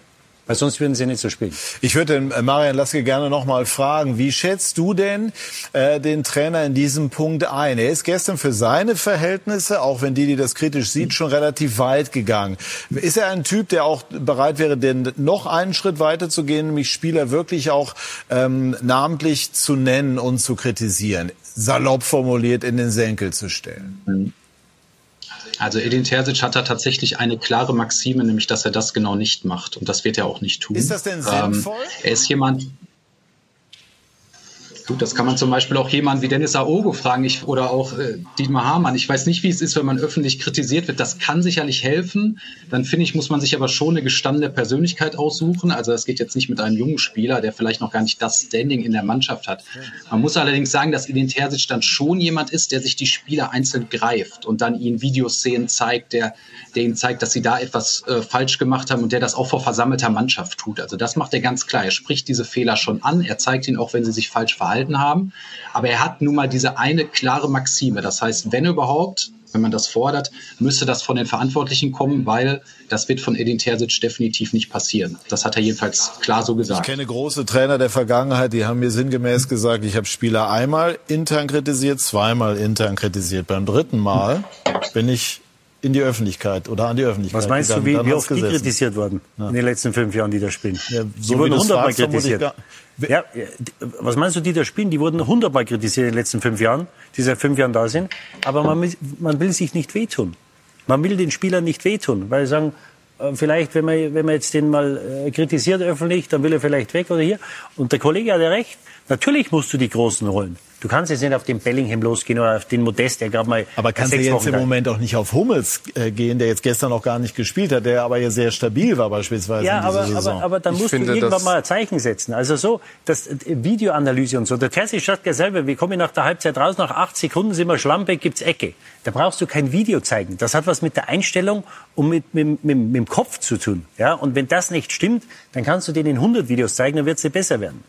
Weil sonst würden sie nicht so spielen. Ich würde den äh, Marian Laske gerne noch mal fragen, wie schätzt du denn äh, den Trainer in diesem Punkt ein? Er ist gestern für seine Verhältnisse, auch wenn Didi das kritisch sieht, schon relativ weit gegangen. Ist er ein Typ, der auch bereit wäre, denn noch einen Schritt weiter zu gehen, nämlich Spieler wirklich auch ähm, namentlich zu nennen und zu kritisieren? Salopp formuliert in den Senkel zu stellen. Mhm. Also Edin Terzic hat da tatsächlich eine klare Maxime, nämlich dass er das genau nicht macht. Und das wird er auch nicht tun. Ist das denn sinnvoll? Ähm, er ist jemand, Gut, das kann man zum Beispiel auch jemanden wie Dennis Aogo fragen ich, oder auch äh, Dietmar Hamann. Ich weiß nicht, wie es ist, wenn man öffentlich kritisiert wird. Das kann sicherlich helfen. Dann finde ich, muss man sich aber schon eine gestandene Persönlichkeit aussuchen. Also das geht jetzt nicht mit einem jungen Spieler, der vielleicht noch gar nicht das Standing in der Mannschaft hat. Man muss allerdings sagen, dass Edin Terzic dann schon jemand ist, der sich die Spieler einzeln greift und dann ihnen Videoszenen zeigt, der, der ihnen zeigt, dass sie da etwas äh, falsch gemacht haben und der das auch vor versammelter Mannschaft tut. Also das macht er ganz klar. Er spricht diese Fehler schon an. Er zeigt ihnen auch, wenn sie sich falsch verhalten gehalten haben. Aber er hat nun mal diese eine klare Maxime. Das heißt, wenn überhaupt, wenn man das fordert, müsste das von den Verantwortlichen kommen, weil das wird von Edin Terzic definitiv nicht passieren. Das hat er jedenfalls klar so gesagt. Ich kenne große Trainer der Vergangenheit, die haben mir sinngemäß gesagt, ich habe Spieler einmal intern kritisiert, zweimal intern kritisiert. Beim dritten Mal bin ich in die Öffentlichkeit oder an die Öffentlichkeit. Was meinst gegangen, du, wie, wie oft die kritisiert wurden Ja. in den letzten fünf Jahren, die da spielen? Ja, so die wurden hundertmal kritisiert. Ja, was meinst du, die da spielen? Die wurden hundertmal kritisiert in den letzten fünf Jahren, die seit fünf Jahren da sind. Aber man, will- man will sich nicht wehtun. Man will den Spielern nicht wehtun, weil sie sagen, äh, vielleicht, wenn man, wenn man jetzt den mal äh, kritisiert öffentlich, dann will er vielleicht weg oder hier. Und der Kollege hat ja recht. Natürlich musst du die Großen holen. Du kannst jetzt nicht auf den Bellingham losgehen oder auf den Modest, der gerade mal Aber kannst du jetzt Wochen im Moment auch nicht auf Hummels äh, gehen, der jetzt gestern noch gar nicht gespielt hat, der aber ja sehr stabil war beispielsweise Ja, in dieser aber, Saison. aber, aber dann Ich musst du finde, irgendwann dass- mal ein Zeichen setzen. Also so, das Videoanalyse und so. Der Terzic sagt ja selber, wir kommen nach der Halbzeit raus, nach acht Sekunden sind wir Schlampe, gibt's Ecke. Da brauchst du kein Video zeigen. Das hat was mit der Einstellung und mit, mit, mit, mit dem Kopf zu tun. Ja, und wenn das nicht stimmt, dann kannst du denen in 100 Videos zeigen, dann wird's dir besser werden.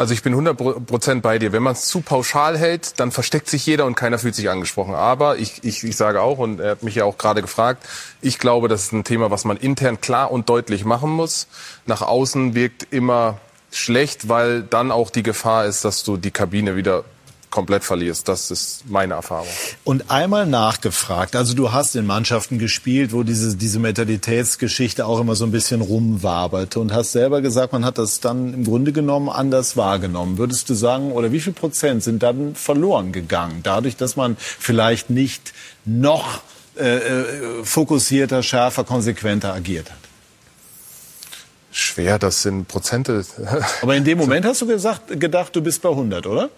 Also ich bin 100% bei dir. Wenn man es zu pauschal hält, dann versteckt sich jeder und keiner fühlt sich angesprochen. Aber ich, ich, ich sage auch, und er hat mich ja auch gerade gefragt, ich glaube, das ist ein Thema, was man intern klar und deutlich machen muss. Nach außen wirkt immer schlecht, weil dann auch die Gefahr ist, dass du die Kabine wieder komplett verlierst. Das ist meine Erfahrung. Und einmal nachgefragt, also du hast in Mannschaften gespielt, wo diese, diese Mentalitätsgeschichte auch immer so ein bisschen rumwaberte und hast selber gesagt, man hat das dann im Grunde genommen anders wahrgenommen. Würdest du sagen, oder wie viel Prozent sind dann verloren gegangen, dadurch, dass man vielleicht nicht noch äh, äh, fokussierter, schärfer, konsequenter agiert hat? Schwer, das sind Prozente. Aber in dem Moment hast du gesagt, gedacht, du bist bei 100, oder?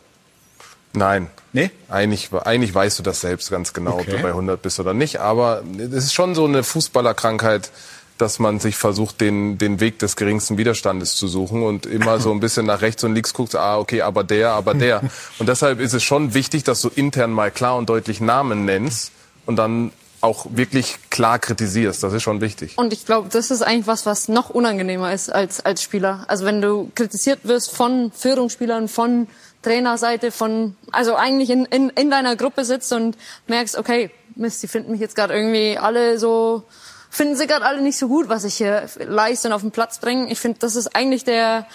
Nein. Nee? Eigentlich, eigentlich weißt du das selbst ganz genau, ob Okay. du bei 100 bist oder nicht. Aber es ist schon so eine Fußballerkrankheit, dass man sich versucht, den, den Weg des geringsten Widerstandes zu suchen und immer so ein bisschen nach rechts und links guckt, ah, okay, aber der, aber der. Und deshalb ist es schon wichtig, dass du intern mal klar und deutlich Namen nennst und dann auch wirklich klar kritisierst. Das ist schon wichtig. Und ich glaube, das ist eigentlich was, was noch unangenehmer ist als, als Spieler. Also wenn du kritisiert wirst von Führungsspielern, von Trainerseite, von, also eigentlich in, in, in deiner Gruppe sitzt und merkst, okay, Mist, die finden mich jetzt gerade irgendwie alle so, finden sie gerade alle nicht so gut, was ich hier leiste und auf den Platz bringe. Ich finde, das ist eigentlich der,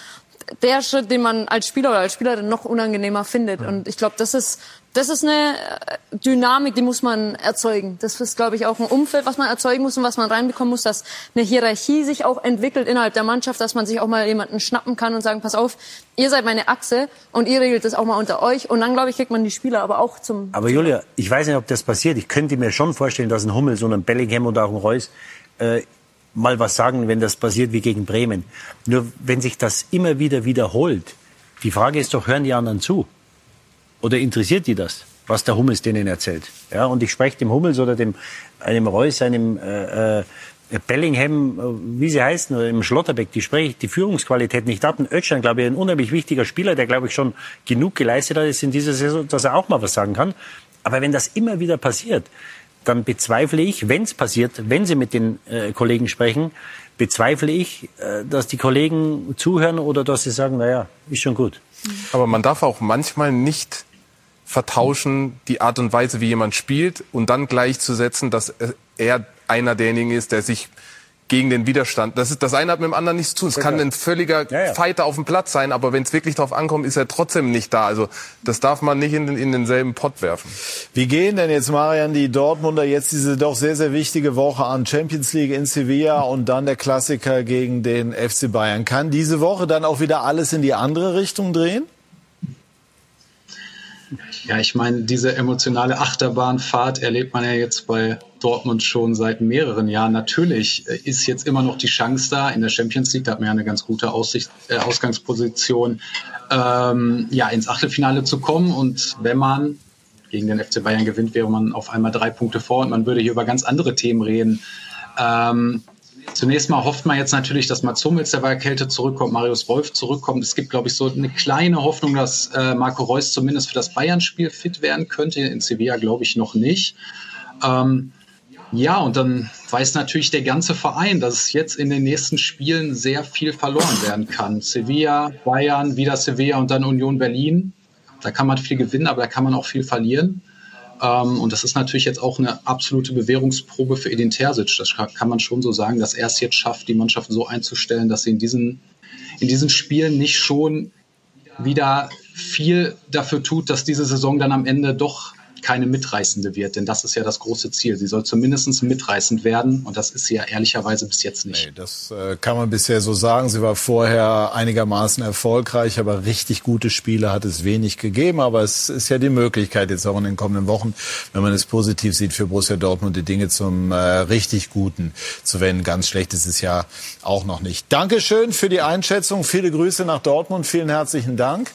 der Schritt, den man als Spieler oder als Spielerin noch unangenehmer findet. Und ich glaube, das ist das ist eine äh, Dynamik, die muss man erzeugen. Das ist, glaube ich, auch ein Umfeld, was man erzeugen muss und was man reinbekommen muss, dass eine Hierarchie sich auch entwickelt innerhalb der Mannschaft, dass man sich auch mal jemanden schnappen kann und sagen, pass auf, ihr seid meine Achse und ihr regelt das auch mal unter euch. Und dann, glaube ich, kriegt man die Spieler aber auch zum... Aber Julia, ich weiß nicht, ob das passiert. Ich könnte mir schon vorstellen, dass ein Hummel, so ein Bellingham oder auch ein Reus äh, mal was sagen, wenn das passiert wie gegen Bremen. Nur wenn sich das immer wieder wiederholt, die Frage ist doch, hören die anderen zu? Oder interessiert die das, was der Hummels denen erzählt? Ja, und ich spreche dem Hummels oder dem, einem Reus, einem äh, äh, Bellingham, äh, wie sie heißen, oder im Schlotterbeck, die spreche ich die Führungsqualität nicht ab. Und Özcan, glaube ich, ein unheimlich wichtiger Spieler, der, glaube ich, schon genug geleistet hat ist in dieser Saison, dass er auch mal was sagen kann. Aber wenn das immer wieder passiert, dann bezweifle ich, wenn es passiert, wenn Sie mit den äh, Kollegen sprechen, bezweifle ich, äh, dass die Kollegen zuhören oder dass sie sagen, naja, ist schon gut. Aber man darf auch manchmal nicht vertauschen die Art und Weise, wie jemand spielt und dann gleichzusetzen, dass er einer derjenigen ist, der sich gegen den Widerstand. Das, ist, das eine hat mit dem anderen nichts zu tun. Es kann ein völliger ja, ja. Fighter auf dem Platz sein, aber wenn es wirklich darauf ankommt, ist er trotzdem nicht da. Also das darf man nicht in, in denselben Pott werfen. Wie gehen denn jetzt, Marian, die Dortmunder jetzt diese doch sehr, sehr wichtige Woche an? Champions League in Sevilla und dann der Klassiker gegen den FC Bayern. Kann diese Woche dann auch wieder alles in die andere Richtung drehen? Ja, ich meine, diese emotionale Achterbahnfahrt erlebt man ja jetzt bei Dortmund schon seit mehreren Jahren. Natürlich äh, ist jetzt immer noch die Chance da. In der Champions League da hat man ja eine ganz gute Aussicht, äh, Ausgangsposition, ähm, ja, ins Achtelfinale zu kommen. Und wenn man gegen den FC Bayern gewinnt, wäre man auf einmal drei Punkte vor und man würde hier über ganz andere Themen reden. Ähm, Zunächst mal hofft man jetzt natürlich, dass Mats Hummels, der Kälte zurückkommt, Marius Wolf zurückkommt. Es gibt, glaube ich, so eine kleine Hoffnung, dass äh, Marco Reus zumindest für das Bayern-Spiel fit werden könnte. In Sevilla glaube ich noch nicht. Ähm, ja, und dann weiß natürlich der ganze Verein, dass es jetzt in den nächsten Spielen sehr viel verloren werden kann. Sevilla, Bayern, wieder Sevilla und dann Union Berlin. Da kann man viel gewinnen, aber da kann man auch viel verlieren. Ähm, und das ist natürlich jetzt auch eine absolute Bewährungsprobe für Edin Terzic. Das kann man schon so sagen, dass er es jetzt schafft, die Mannschaft so einzustellen, dass sie in diesen, in diesen Spielen nicht schon wieder viel dafür tut, dass diese Saison dann am Ende doch keine mitreißende wird, denn das ist ja das große Ziel. Sie soll zumindest mitreißend werden und das ist sie ja ehrlicherweise bis jetzt nicht. Nee, das äh, kann man bisher so sagen. Sie war vorher einigermaßen erfolgreich, aber richtig gute Spiele hat es wenig gegeben. Aber es ist ja die Möglichkeit jetzt auch in den kommenden Wochen, wenn man es positiv sieht, für Borussia Dortmund die Dinge zum äh, richtig Guten zu wenden. Ganz schlecht ist es ja auch noch nicht. Dankeschön für die Einschätzung. Viele Grüße nach Dortmund. Vielen herzlichen Dank.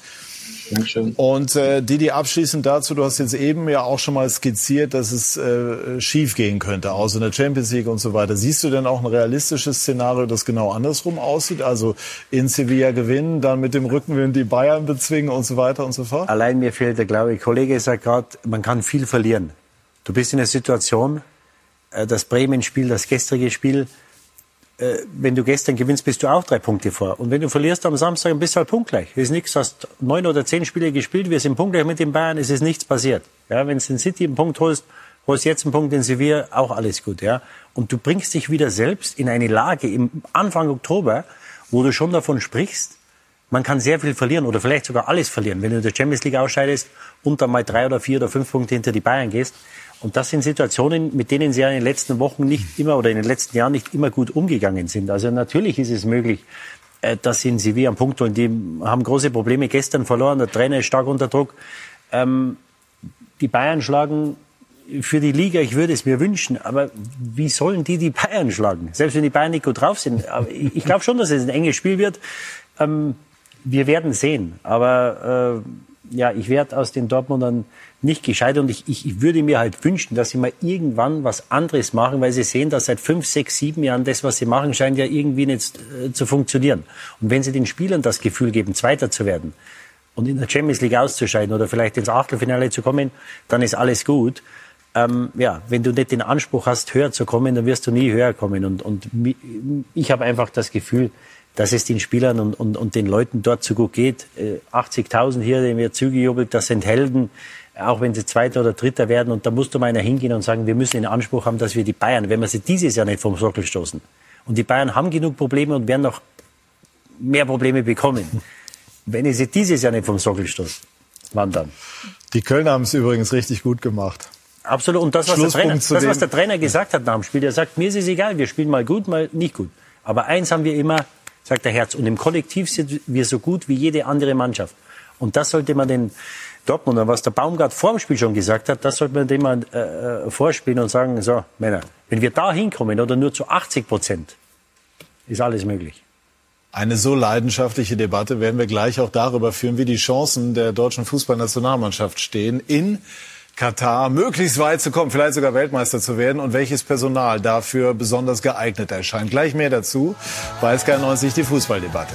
Dankeschön. Und äh, Didi, abschließend dazu, du hast jetzt eben ja auch schon mal skizziert, dass es äh, schief gehen könnte, außer in der Champions League und so weiter. Siehst du denn auch ein realistisches Szenario, das genau andersrum aussieht? Also in Sevilla gewinnen, dann mit dem Rückenwind die Bayern bezwingen und so weiter und so fort? Allein mir fehlt der Glaube. Kollege sagt gerade, man kann viel verlieren. Du bist in einer Situation, äh, das Bremen-Spiel, das gestrige Spiel, äh, wenn du gestern gewinnst, bist du auch drei Punkte vor. Und wenn du verlierst am Samstag, bist du halt punktgleich. Es ist nichts, hast neun oder zehn Spiele gespielt, wir sind punktgleich mit den Bayern, es ist nichts passiert. Ja, wenn du den City einen Punkt holst, holst jetzt einen Punkt in Sevilla, auch alles gut. Ja. Und du bringst dich wieder selbst in eine Lage im Anfang Oktober, wo du schon davon sprichst, man kann sehr viel verlieren oder vielleicht sogar alles verlieren. Wenn du in der Champions League ausscheidest und dann mal drei oder vier oder fünf Punkte hinter die Bayern gehst, und das sind Situationen, mit denen Sie ja in den letzten Wochen nicht immer oder in den letzten Jahren nicht immer gut umgegangen sind. Also natürlich ist es möglich, äh, dass Sie in Sevilla am Punkt holen. Die haben große Probleme gestern verloren. Der Trainer ist stark unter Druck. Ähm, die Bayern schlagen für die Liga, ich würde es mir wünschen, aber wie sollen die die Bayern schlagen? Selbst wenn die Bayern nicht gut drauf sind. Aber ich glaube schon, dass es ein enges Spiel wird. Ähm, wir werden sehen. Aber äh, ja, ich werde aus den Dortmundern nicht gescheit. Und ich, ich, würde mir halt wünschen, dass sie mal irgendwann was anderes machen, weil sie sehen, dass seit fünf, sechs, sieben Jahren das, was sie machen, scheint ja irgendwie nicht äh, zu funktionieren. Und wenn sie den Spielern das Gefühl geben, Zweiter zu werden und in der Champions League auszuscheiden oder vielleicht ins Achtelfinale zu kommen, dann ist alles gut. ähm, ja, wenn du nicht den Anspruch hast, höher zu kommen, dann wirst du nie höher kommen. Und, und ich habe einfach das Gefühl, dass es den Spielern und, und, und den Leuten dort so gut geht. Äh, 80.000 hier, die mir zugejubelt, das sind Helden, auch wenn sie Zweiter oder Dritter werden. Und da musst du mal einer hingehen und sagen, wir müssen den Anspruch haben, dass wir die Bayern, wenn wir sie dieses Jahr nicht vom Sockel stoßen. Und die Bayern haben genug Probleme und werden noch mehr Probleme bekommen. wenn ich sie dieses Jahr nicht vom Sockel stoße, wann dann? Die Kölner haben es übrigens richtig gut gemacht. Absolut. Und das, was, der Trainer, das, was der Trainer gesagt hat nach dem Spiel, der sagt, mir ist es egal, wir spielen mal gut, mal nicht gut. Aber eins haben wir immer, sagt der Herz, und im Kollektiv sind wir so gut wie jede andere Mannschaft. Und das sollte man den Dortmunder, was der Baumgart vor dem Spiel schon gesagt hat, das sollte man dem mal äh, vorspielen und sagen, so, Männer, wenn wir da hinkommen oder nur zu 80 Prozent, ist alles möglich. Eine so leidenschaftliche Debatte werden wir gleich auch darüber führen, wie die Chancen der deutschen Fußballnationalmannschaft stehen in Katar möglichst weit zu kommen, vielleicht sogar Weltmeister zu werden und welches Personal dafür besonders geeignet erscheint. Gleich mehr dazu bei SK90 die Fußballdebatte.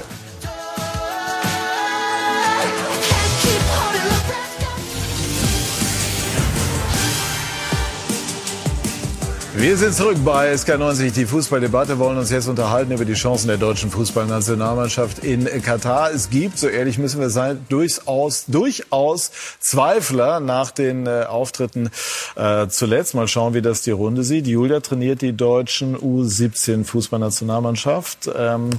Wir sind zurück bei SK90, die Fußballdebatte, wollen uns jetzt unterhalten über die Chancen der deutschen Fußballnationalmannschaft in Katar. Es gibt, so ehrlich müssen wir sein, durchaus, durchaus Zweifler nach den äh, Auftritten äh, zuletzt. Mal schauen, wie das die Runde sieht. Julia trainiert die deutschen U17 Fußballnationalmannschaft. Ähm,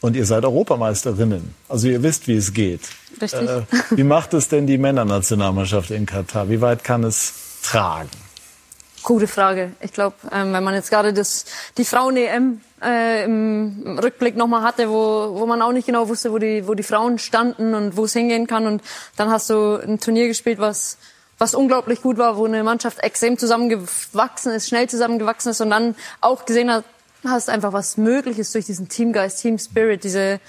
und ihr seid Europameisterinnen. Also ihr wisst, wie es geht. Richtig. Äh, wie macht es denn die Männernationalmannschaft in Katar? Wie weit kann es tragen? Gute Frage. Ich glaube, ähm, wenn man jetzt gerade das die Frauen-EM äh, im Rückblick nochmal hatte, wo, wo man auch nicht genau wusste, wo die, wo die Frauen standen und wo es hingehen kann. Und dann hast du ein Turnier gespielt, was, was unglaublich gut war, wo eine Mannschaft extrem zusammengewachsen ist, schnell zusammengewachsen ist und dann auch gesehen hat, hast einfach was möglich ist durch diesen Teamgeist, Team Spirit, diese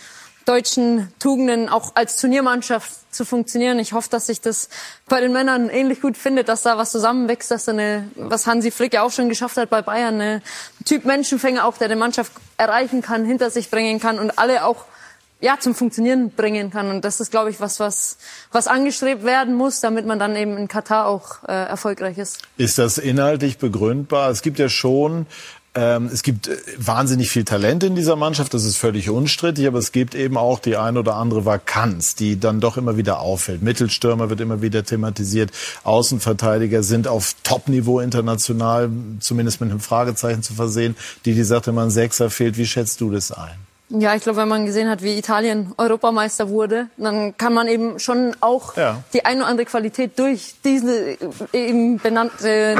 deutschen Tugenden auch als Turniermannschaft zu funktionieren. Ich hoffe, dass sich das bei den Männern ähnlich gut findet, dass da was zusammenwächst, dass da eine, was Hansi Flick ja auch schon geschafft hat bei Bayern, eine Typ Menschenfänger auch, der die Mannschaft erreichen kann, hinter sich bringen kann und alle auch ja, zum Funktionieren bringen kann. Und das ist, glaube ich, was, was, was angestrebt werden muss, damit man dann eben in Katar auch äh, erfolgreich ist. Ist das inhaltlich begründbar? Es gibt ja schon es gibt äh, wahnsinnig viel Talent in dieser Mannschaft, das ist völlig unstrittig, aber es gibt eben auch die ein oder andere Vakanz, die dann doch immer wieder auffällt. Mittelstürmer wird immer wieder thematisiert, Außenverteidiger sind auf Top-Niveau international, zumindest mit einem Fragezeichen zu versehen. Die, die sagte, man Sechser fehlt, wie schätzt du das ein? Ja, ich glaube, wenn man gesehen hat, wie Italien Europameister wurde, dann kann man eben schon auch ja. die eine oder andere Qualität durch diese eben benannte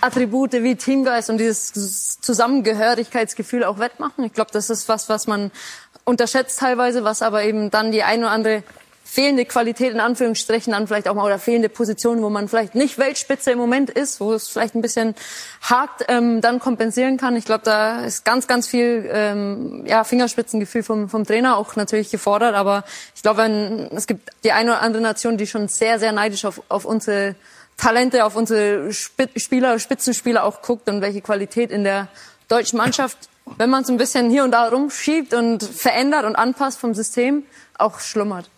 Attribute wie Teamgeist und dieses Zusammengehörigkeitsgefühl auch wettmachen. Ich glaube, das ist was, was man unterschätzt teilweise, was aber eben dann die eine oder andere fehlende Qualität in Anführungsstrichen dann vielleicht auch mal oder fehlende Positionen, wo man vielleicht nicht Weltspitze im Moment ist, wo es vielleicht ein bisschen hakt, ähm, dann kompensieren kann. Ich glaube, da ist ganz, ganz viel ähm, ja, Fingerspitzengefühl vom, vom Trainer auch natürlich gefordert. Aber ich glaube, es gibt die eine oder andere Nation, die schon sehr, sehr neidisch auf, auf unsere Talente, auf unsere Spieler, Spitzenspieler auch guckt und welche Qualität in der deutschen Mannschaft, wenn man es ein bisschen hier und da rumschiebt und verändert und anpasst vom System, auch schlummert.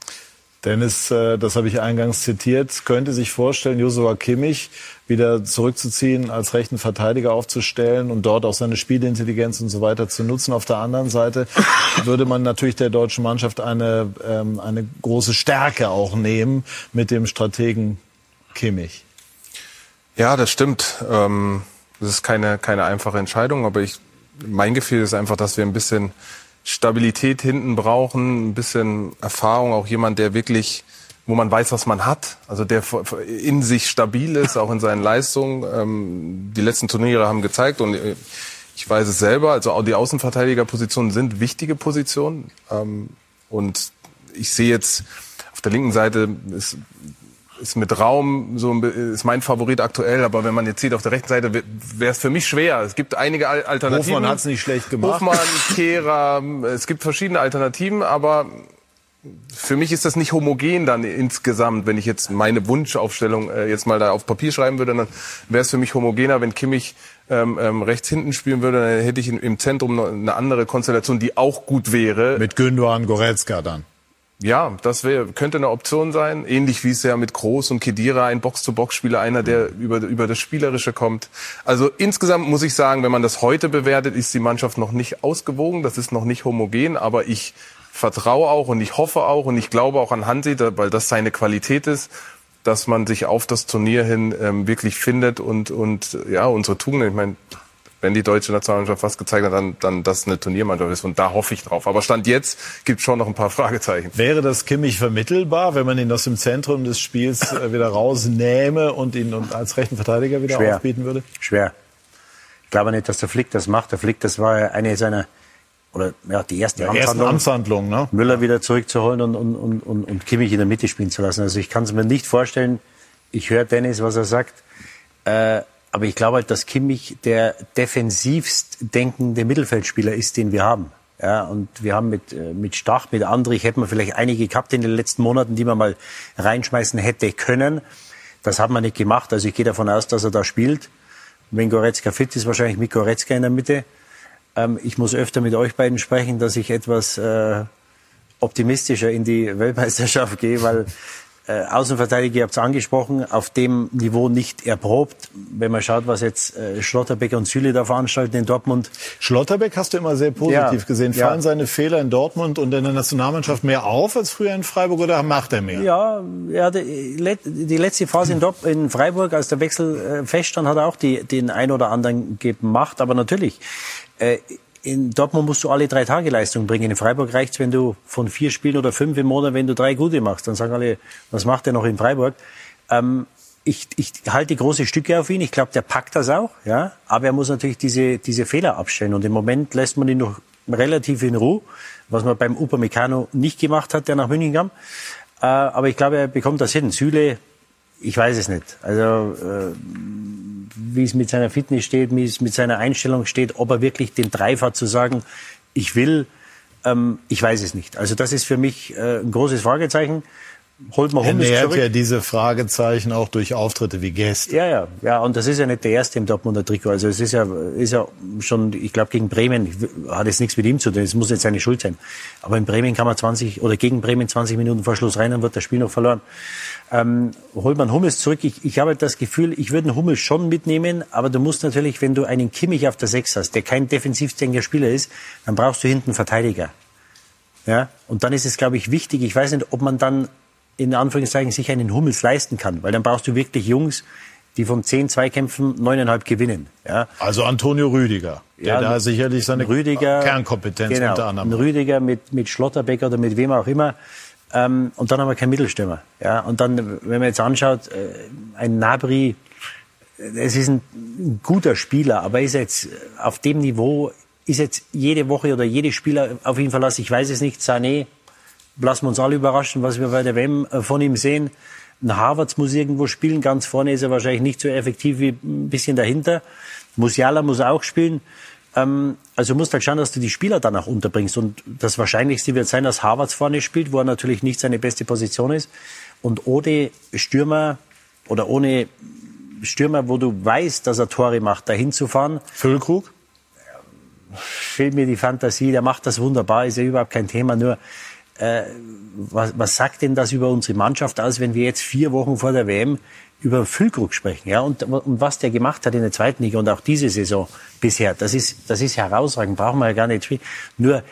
Dennis, äh, das habe ich eingangs zitiert, könnte sich vorstellen, Josua Kimmich wieder zurückzuziehen, als rechten Verteidiger aufzustellen und dort auch seine Spielintelligenz und so weiter zu nutzen. Auf der anderen Seite würde man natürlich der deutschen Mannschaft eine, ähm, eine große Stärke auch nehmen mit dem Strategen Kimmich. Ja, das stimmt. Ähm, das ist keine, keine einfache Entscheidung, aber ich, mein Gefühl ist einfach, dass wir ein bisschen Stabilität hinten brauchen, ein bisschen Erfahrung, auch jemand, der wirklich, wo man weiß, was man hat, also der in sich stabil ist, auch in seinen Leistungen. Ähm, die letzten Turniere haben gezeigt und äh, ich weiß es selber, also auch die Außenverteidigerpositionen sind wichtige Positionen ähm, und ich sehe jetzt auf der linken Seite ist ist mit Raum so ist mein Favorit aktuell, aber wenn man jetzt sieht auf der rechten Seite, wäre es für mich schwer. Es gibt einige Alternativen. Hofmann hat es nicht schlecht gemacht. Hofmann, Kehrer, es gibt verschiedene Alternativen, aber für mich ist das nicht homogen dann insgesamt. Wenn ich jetzt meine Wunschaufstellung äh, jetzt mal da auf Papier schreiben würde, dann wäre es für mich homogener. Wenn Kimmich ähm, ähm, rechts hinten spielen würde, dann hätte ich im Zentrum eine andere Konstellation, die auch gut wäre. Mit Gündogan, Goretzka dann. Ja, das wär, könnte eine Option sein. Ähnlich wie es ja mit Groß und Kedira ein Box-to-Box-Spieler, einer, der über, über das Spielerische kommt. Also insgesamt muss ich sagen, wenn man das heute bewertet, ist die Mannschaft noch nicht ausgewogen. Das ist noch nicht homogen, aber ich vertraue auch und ich hoffe auch und ich glaube auch an Hansi, weil das seine Qualität ist, dass man sich auf das Turnier hin ähm, wirklich findet und, und ja, unsere Tugenden, ich meine, wenn die deutsche Nationalmannschaft was gezeigt hat, dann, dann das eine Turniermannschaft ist. Und da hoffe ich drauf. Aber Stand jetzt gibt schon noch ein paar Fragezeichen. Wäre das Kimmich vermittelbar, wenn man ihn aus dem Zentrum des Spiels äh, wieder rausnähme und ihn als rechten Verteidiger wieder Schwer. aufbieten würde? Schwer. Ich glaube nicht, dass der Flick das macht. Der Flick, das war ja eine seiner, oder ja, die erste Ja, ersten Amtshandlung, ne? Müller wieder zurückzuholen und, und, und, und, und Kimmich in der Mitte spielen zu lassen. Also ich kann es mir nicht vorstellen. Ich höre Dennis, was er sagt. Äh, aber ich glaube halt, dass Kimmich der defensivst denkende Mittelfeldspieler ist, den wir haben. Ja, und wir haben mit, äh, mit Stach, mit Andrich hätten wir vielleicht einige gehabt in den letzten Monaten, die man mal reinschmeißen hätte können. Das hat man nicht gemacht. Also ich gehe davon aus, dass er da spielt. Wenn Goretzka fit ist, wahrscheinlich mit Goretzka in der Mitte. Ähm, ich muss öfter mit euch beiden sprechen, dass ich etwas äh, optimistischer in die Weltmeisterschaft gehe, weil äh, Außenverteidiger, ihr habt es angesprochen, auf dem Niveau nicht erprobt. Wenn man schaut, was jetzt äh, Schlotterbeck und Süle da veranstalten in Dortmund. Schlotterbeck hast du immer sehr positiv Ja, gesehen. ja. Fallen seine Fehler in Dortmund und in der Nationalmannschaft mehr auf als früher in Freiburg oder macht er mehr? Ja, er hatte let- die letzte Phase in, Dort, in Freiburg, als der Wechsel äh, feststand, hat er auch die, den ein oder anderen gemacht. Aber natürlich, äh, in Dortmund musst du alle drei Tage Leistung bringen. In Freiburg reicht's, wenn du von vier Spielen oder fünf im Monat, wenn du drei gute machst. Dann sagen alle, was macht er noch in Freiburg? Ähm, ich, ich halte große Stücke auf ihn. Ich glaube, der packt das auch. Ja, aber er muss natürlich diese diese Fehler abstellen. Und im Moment lässt man ihn noch relativ in Ruhe, was man beim Upamecano nicht gemacht hat, der nach München kam. Äh, aber ich glaube, er bekommt das hin. Süle, ich weiß es nicht. Also äh, wie es mit seiner Fitness steht, wie es mit seiner Einstellung steht, ob er wirklich den Drive hat zu sagen, ich will, ähm, ich weiß es nicht. Also das ist für mich äh, ein großes Fragezeichen. Holt man Hummels zurück. ja diese Fragezeichen auch durch Auftritte wie gestern. Ja, ja, ja, und das ist ja nicht der erste im Dortmunder Trikot. Also es ist ja, ist ja schon, ich glaube gegen Bremen hat es nichts mit ihm zu tun. Es muss nicht seine Schuld sein. Aber in Bremen kann man 20 oder gegen Bremen 20 Minuten vor Schluss rein, dann wird das Spiel noch verloren. Ähm, holt man Hummels zurück. Ich, ich habe halt das Gefühl, ich würde einen Hummels schon mitnehmen, aber du musst natürlich, wenn du einen Kimmich auf der Sechs hast, der kein defensiv denkender Spieler ist, dann brauchst du hinten einen Verteidiger. Ja, und dann ist es, glaube ich, wichtig. Ich weiß nicht, ob man dann in Anführungszeichen sich einen Hummels leisten kann, weil dann brauchst du wirklich Jungs, die vom 10 Zweikämpfen neuneinhalb gewinnen. Ja. Also Antonio Rüdiger, der Ja, da sicherlich seine Rüdiger, Kernkompetenz genau, unter anderem Ein Rüdiger mit, mit Schlotterbeck oder mit wem auch immer. Ähm, und dann haben wir keinen Mittelstürmer. Ja, und dann, wenn man jetzt anschaut, äh, ein Nabri, es ist ein, ein guter Spieler, aber ist jetzt auf dem Niveau, ist jetzt jede Woche oder jede Spieler auf ihn verlassen. Ich weiß es nicht. Sané, lassen wir uns alle überraschen, was wir bei der WM äh, von ihm sehen. Ein Harvards muss irgendwo spielen. Ganz vorne ist er wahrscheinlich nicht so effektiv wie ein bisschen dahinter. Musiala muss auch spielen. Ähm, also du musst halt schauen, dass du die Spieler danach unterbringst. Und das Wahrscheinlichste wird sein, dass Harvards vorne spielt, wo er natürlich nicht seine beste Position ist. Und ohne Stürmer oder ohne Stürmer, wo du weißt, dass er Tore macht, dahin zu fahren. Füllkrug? Fehlt mir die Fantasie, der macht das wunderbar, ist ja überhaupt kein Thema. Nur, äh, was, was sagt denn das über unsere Mannschaft aus, wenn wir jetzt vier Wochen vor der WM über Füllkrug sprechen, ja, und, und was der gemacht hat in der zweiten Liga und auch diese Saison bisher, das ist, das ist herausragend, brauchen wir ja gar nicht. spielen. Nur,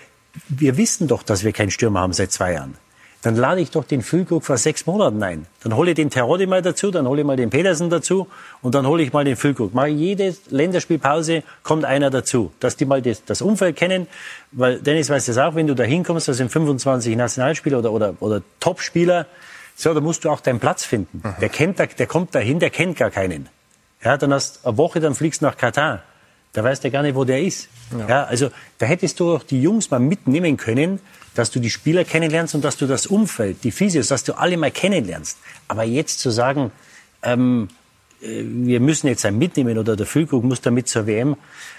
wir wissen doch, dass wir keinen Stürmer haben seit zwei Jahren. Dann lade ich doch den Füllkrug vor sechs Monaten ein. Dann hole ich den Terodde mal dazu, dann hole ich mal den Petersen dazu und dann hole ich mal den Füllkrug. Mal jede Länderspielpause kommt einer dazu, dass die mal das, das Umfeld kennen. Weil Dennis weiß das auch, wenn du da hinkommst, das sind 25 Nationalspieler oder, oder, oder Topspieler, so, da musst du auch deinen Platz finden. Der kennt, da- der kommt dahin, der kennt gar keinen. Ja, dann hast du eine Woche, dann fliegst du nach Katar. Da weiß der gar nicht, wo der ist. Ja. also da hättest du doch die Jungs mal mitnehmen können, dass du die Spieler kennenlernst und dass du das Umfeld, die Physios, dass du alle mal kennenlernst. Aber jetzt zu sagen, ähm, äh, wir müssen jetzt einen mitnehmen oder der Füllkrug muss da mit zur WM.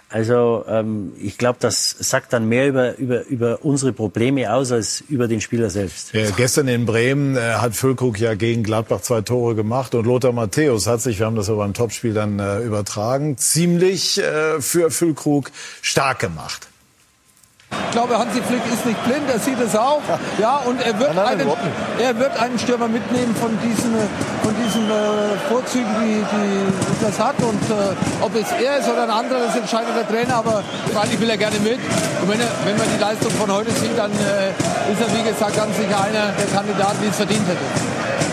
Also ähm, ich glaube, das sagt dann mehr über, über, über unsere Probleme aus als über den Spieler selbst. Äh, gestern in Bremen äh, hat Füllkrug ja gegen Gladbach zwei Tore gemacht und Lothar Matthäus hat sich, wir haben das aber beim Topspiel dann äh, übertragen, ziemlich äh, für Füllkrug stark gemacht. Glaube, Hansi Flick ist nicht blind, er sieht es auch. Ja, und er wird, einen, er wird einen Stürmer mitnehmen von diesen, äh, von diesen äh, Vorzügen, die, die das hat. Und äh, ob es er ist oder ein anderer, das entscheidet der Trainer. Aber freilich will er gerne mit. Und wenn, er, wenn man die Leistung von heute sieht, dann äh, ist er, wie gesagt, ganz sicher einer der Kandidaten, die es verdient hätte.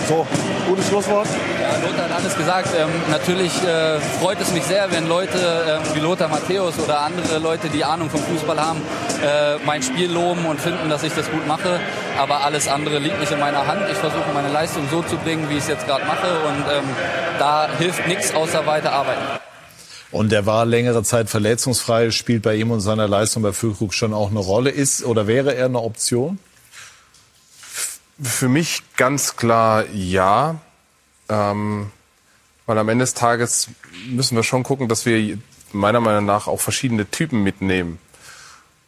So, gutes Schlusswort. Ja, Lothar hat alles gesagt. Ähm, natürlich äh, freut es mich sehr, wenn Leute äh, wie Lothar Matthäus oder andere Leute, die Ahnung vom Fußball haben, äh, mein Spiel loben und finden, dass ich das gut mache. Aber alles andere liegt nicht in meiner Hand. Ich versuche meine Leistung so zu bringen, wie ich es jetzt gerade mache. Und ähm, da hilft nichts außer weiter arbeiten. Und er war längere Zeit verletzungsfrei, spielt bei ihm und seiner Leistung bei Füllkrug schon auch eine Rolle. Ist oder wäre er eine Option? Für mich ganz klar ja. Ähm, weil am Ende des Tages müssen wir schon gucken, dass wir meiner Meinung nach auch verschiedene Typen mitnehmen.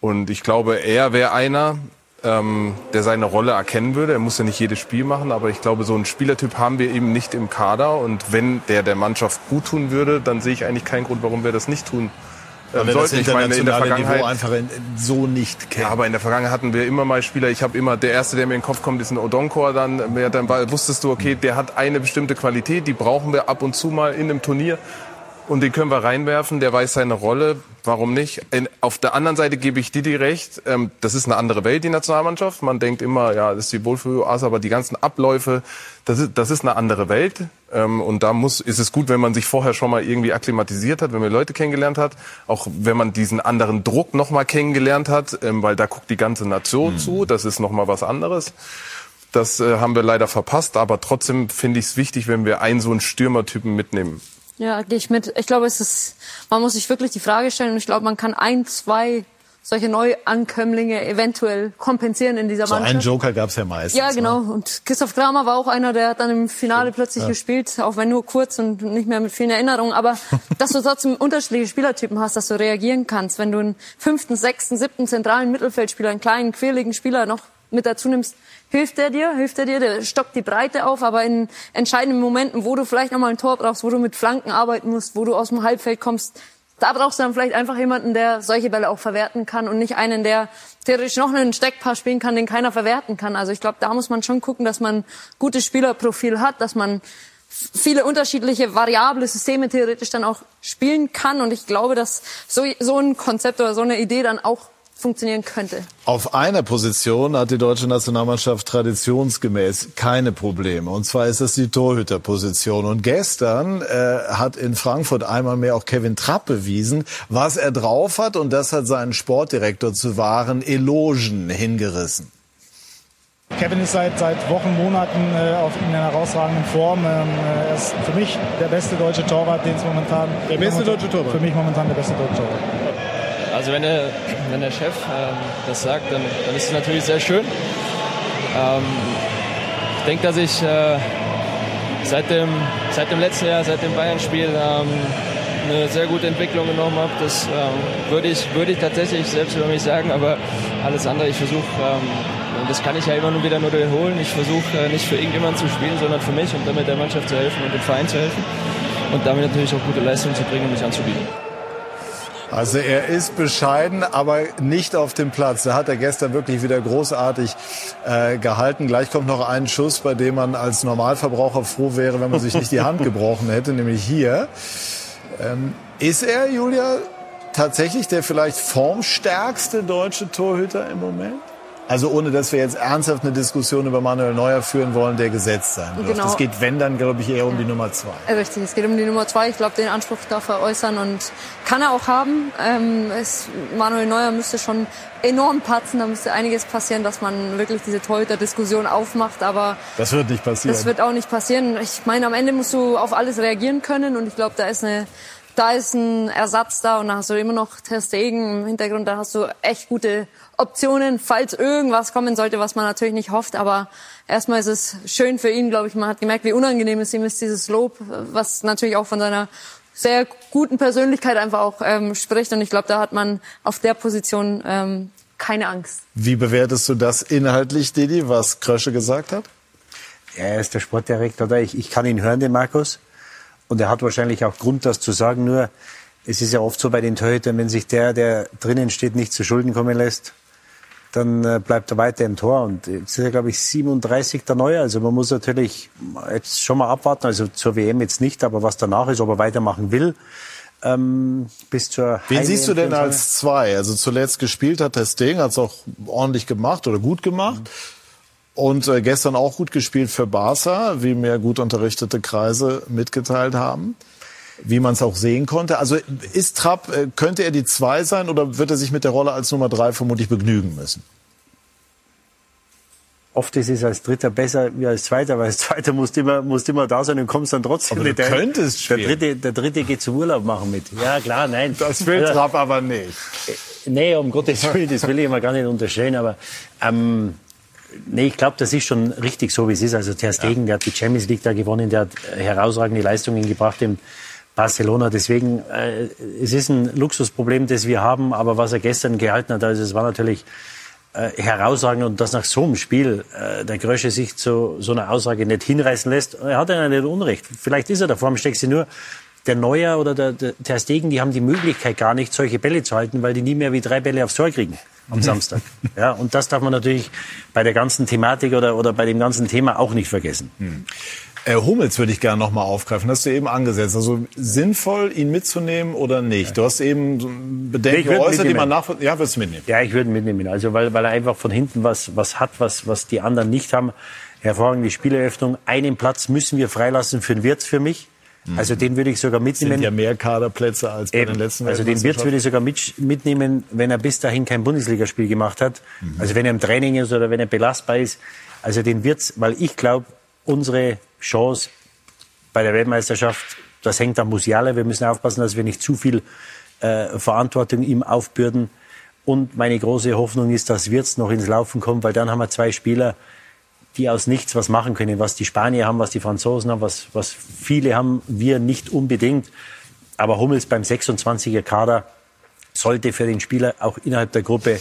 Und ich glaube, er wäre einer, ähm, der seine Rolle erkennen würde. Er muss ja nicht jedes Spiel machen, aber ich glaube, so einen Spielertyp haben wir eben nicht im Kader. Und wenn der der Mannschaft gut tun würde, dann sehe ich eigentlich keinen Grund, warum wir das nicht tun. Weil Ähm, wir das sollten. Ich meine, in der internationale Vergangenheit Niveau einfach in- so nicht kennen. ja, aber in der Vergangenheit hatten wir immer mal Spieler. Ich habe immer, der erste, der mir in den Kopf kommt, ist ein Odonkor. Dann, dann wusstest du, okay, der hat eine bestimmte Qualität, die brauchen wir ab und zu mal in einem Turnier. Und den können wir reinwerfen, der weiß seine Rolle. Warum nicht? In, auf der anderen Seite gebe ich Didi recht. Ähm, das ist eine andere Welt, die Nationalmannschaft. Man denkt immer, ja, das ist die Wohlfühloase, aber die ganzen Abläufe, das ist, das ist eine andere Welt. Ähm, und da muss, ist es gut, wenn man sich vorher schon mal irgendwie akklimatisiert hat, wenn man Leute kennengelernt hat. Auch wenn man diesen anderen Druck noch mal kennengelernt hat, ähm, weil da guckt die ganze Nation zu. Das ist noch mal was anderes. Das äh, haben wir leider verpasst, aber trotzdem finde ich es wichtig, wenn wir einen so einen Stürmertypen mitnehmen. Ja, gehe ich mit. Ich glaube, es ist, man muss sich wirklich die Frage stellen und ich glaube, man kann ein, zwei solche Neuankömmlinge eventuell kompensieren in dieser So Mannschaft. einen Joker gab es ja meistens. Ja, genau. Ne? Und Christoph Kramer war auch einer, der hat dann im Finale plötzlich Ja. gespielt, auch wenn nur kurz und nicht mehr mit vielen Erinnerungen. Aber dass du trotzdem unterschiedliche Spielertypen hast, dass du reagieren kannst. Wenn du einen fünften, sechsten, siebten zentralen Mittelfeldspieler, einen kleinen, quirligen Spieler noch mit dazu nimmst, hilft der dir, hilft der dir, der stockt die Breite auf, aber in entscheidenden Momenten, wo du vielleicht nochmal ein Tor brauchst, wo du mit Flanken arbeiten musst, wo du aus dem Halbfeld kommst, da brauchst du dann vielleicht einfach jemanden, der solche Bälle auch verwerten kann und nicht einen, der theoretisch noch einen Steckpass spielen kann, den keiner verwerten kann. Also ich glaube, da muss man schon gucken, dass man gutes Spielerprofil hat, dass man viele unterschiedliche variable Systeme theoretisch dann auch spielen kann. Und ich glaube, dass so, so ein Konzept oder so eine Idee dann auch funktionieren könnte. Auf einer Position hat die deutsche Nationalmannschaft traditionsgemäß keine Probleme. Und zwar ist das die Torhüterposition. Und gestern äh, hat in Frankfurt einmal mehr auch Kevin Trapp bewiesen, was er drauf hat. Und das hat seinen Sportdirektor zu wahren Elogen hingerissen. Kevin ist seit, seit Wochen, Monaten äh, auf, in einer herausragenden Form. Ähm, äh, er ist für mich der beste deutsche Torwart, den es momentan... Der beste momentan, deutsche Torwart? Für mich momentan der beste deutsche Torwart. Also wenn der, wenn der Chef ähm, das sagt, dann, dann ist es natürlich sehr schön. Ähm, ich denke, dass ich äh, seit, dem, seit dem letzten Jahr, seit dem Bayern-Spiel ähm, eine sehr gute Entwicklung genommen habe. Das ähm, würde ich, würde ich tatsächlich selbst über mich sagen, aber alles andere, ich versuche, ähm, und das kann ich ja immer nur wieder nur wiederholen, ich versuche äh, nicht für irgendjemanden zu spielen, sondern für mich und damit der Mannschaft zu helfen und dem Verein zu helfen und damit natürlich auch gute Leistungen zu bringen und mich anzubieten. Also er ist bescheiden, aber nicht auf dem Platz. Da hat er gestern wirklich wieder großartig äh, gehalten. Gleich kommt noch ein Schuss, bei dem man als Normalverbraucher froh wäre, wenn man sich nicht die Hand gebrochen hätte, nämlich hier. Ähm, ist er, Julia, tatsächlich der vielleicht formstärkste deutsche Torhüter im Moment? Also ohne, dass wir jetzt ernsthaft eine Diskussion über Manuel Neuer führen wollen, der gesetzt sein wird. Genau. Es geht, wenn, dann glaube ich eher um die Nummer zwei. Richtig, es geht um die Nummer zwei. Ich glaube, den Anspruch darf er äußern und kann er auch haben. Ähm, es, Manuel Neuer müsste schon enorm patzen, da müsste einiges passieren, dass man wirklich diese Torhüter-Diskussion aufmacht. Aber Das wird nicht passieren. das wird auch nicht passieren. Ich meine, am Ende musst du auf alles reagieren können und ich glaube, da ist eine da ist ein Ersatz da und da hast du immer noch Ter Stegen im Hintergrund, da hast du echt gute Optionen, falls irgendwas kommen sollte, was man natürlich nicht hofft, aber erstmal ist es schön für ihn, glaube ich, man hat gemerkt, wie unangenehm es ihm ist, dieses Lob, was natürlich auch von seiner sehr guten Persönlichkeit einfach auch ähm, spricht und ich glaube, da hat man auf der Position ähm, keine Angst. Wie bewertest du das inhaltlich, Didi, was Krösche gesagt hat? Er ist der Sportdirektor da. Ich, ich kann ihn hören, den Markus. Und er hat wahrscheinlich auch Grund, das zu sagen. Nur, es ist ja oft so bei den Torhütern, wenn sich der, der drinnen steht, nicht zu Schulden kommen lässt, dann äh, bleibt er weiter im Tor. Und jetzt ist er, glaube ich, 37 der Neue. Also man muss natürlich jetzt schon mal abwarten. Also zur WM jetzt nicht, aber was danach ist, ob er weitermachen will. Ähm, bis zur Wen Heim- siehst du denn als zwei? Also zuletzt gespielt hat der Sting, hat es auch ordentlich gemacht oder gut gemacht. Und äh, gestern auch gut gespielt für Barca, wie mir gut unterrichtete Kreise mitgeteilt haben. Wie man es auch sehen konnte. Also ist Trapp, äh, könnte er die zwei sein oder wird er sich mit der Rolle als Nummer drei vermutlich begnügen müssen? Oft ist es als Dritter besser wie als Zweiter, weil als Zweiter musst du immer, musst immer da sein und kommst dann trotzdem Aber du nicht. Der- könntest der spielen. Dritte, der Dritte geht zum Urlaub machen mit. Ja, klar, nein. Das will Ja. Trapp aber nicht. Nee, um Gottes Willen, das will ich immer gar nicht unterstellen, aber ähm, nee, ich glaube, das ist schon richtig so, wie es ist. Also Ter Stegen, der hat die Champions League da gewonnen, der hat äh, herausragende Leistungen gebracht im Barcelona. Deswegen, äh, es ist ein Luxusproblem, das wir haben, aber was er gestern gehalten hat, also es war natürlich äh, herausragend und dass nach so einem Spiel äh, der Grösche sich zu so einer Aussage nicht hinreißen lässt, er hat ja nicht Unrecht. Vielleicht ist er da vorm Steckt sie nur. Der Neuer oder der, der Ter Stegen, die haben die Möglichkeit gar nicht, solche Bälle zu halten, weil die nie mehr wie drei Bälle aufs Tor kriegen am Samstag. Ja, und das darf man natürlich bei der ganzen Thematik oder, oder bei dem ganzen Thema auch nicht vergessen. Äh, Hummels würde ich gerne noch mal aufgreifen. Hast du eben angesetzt. Also sinnvoll, ihn mitzunehmen oder nicht? Du hast eben Bedenken geäußert, die man nach... Ja, würdest du mitnehmen? Ja, ich würde ihn mitnehmen. Also weil, weil er einfach von hinten was, was hat, was, was die anderen nicht haben. Hervorragende Spieleröffnung. Einen Platz müssen wir freilassen für den Wirtz für mich. Also den würde ich sogar mitnehmen. Sind ja mehr Kaderplätze als bei Eben. den letzten Also den Wirtz würde ich sogar mit, mitnehmen, wenn er bis dahin kein Bundesligaspiel gemacht hat. Mhm. Also wenn er im Training ist oder wenn er belastbar ist. Also den Wirtz, weil ich glaube, unsere Chance bei der Weltmeisterschaft, das hängt am Musiala. Wir müssen aufpassen, dass wir nicht zu viel äh, Verantwortung ihm aufbürden. Und meine große Hoffnung ist, dass Wirtz noch ins Laufen kommt, weil dann haben wir zwei Spieler, die aus nichts was machen können, was die Spanier haben, was die Franzosen haben, was, was viele haben, wir nicht unbedingt. Aber Hummels beim 26er Kader sollte für den Spieler auch innerhalb der Gruppe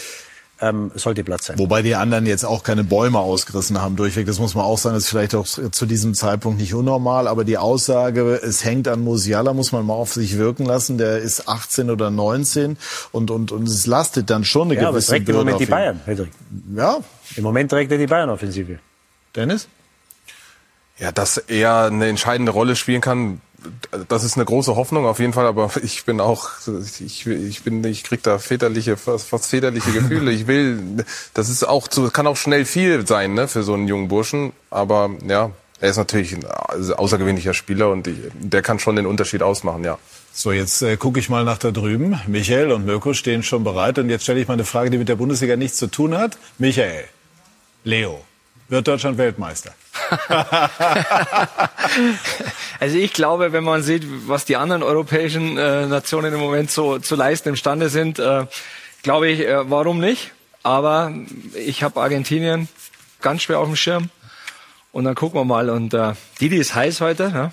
ähm, sollte Platz sein. Wobei die anderen jetzt auch keine Bäume ausgerissen haben durchweg. Das muss man auch sagen, das ist vielleicht auch zu diesem Zeitpunkt nicht unnormal. Aber die Aussage, es hängt an Musiala, muss man mal auf sich wirken lassen. Der ist 18 oder 19 und, und, und es lastet dann schon eine Ja, aber gewisse trägt im Moment die. Bayern, Hedrick. Ja. Im Moment trägt er die Bayern-Offensive. Dennis? Ja, dass er eine entscheidende Rolle spielen kann, das ist eine große Hoffnung auf jeden Fall, aber ich bin auch, ich, ich bin, ich krieg da väterliche, fast, fast väterliche Gefühle. Ich will, das ist auch zu, kann auch schnell viel sein, ne, für so einen jungen Burschen. Aber ja, er ist natürlich ein außergewöhnlicher Spieler und ich, der kann schon den Unterschied ausmachen, ja. So, jetzt äh, gucke ich mal nach da drüben. Michael und Mirko stehen schon bereit. Und jetzt stelle ich mal eine Frage, die mit der Bundesliga nichts zu tun hat. Michael, Leo, wird Deutschland Weltmeister? Also ich glaube, wenn man sieht, was die anderen europäischen äh, Nationen im Moment so zu leisten imstande sind, äh, glaube ich, äh, warum nicht? Aber ich habe Argentinien ganz schwer auf dem Schirm. Und dann gucken wir mal. Und äh, Didi ist heiß heute. Ja?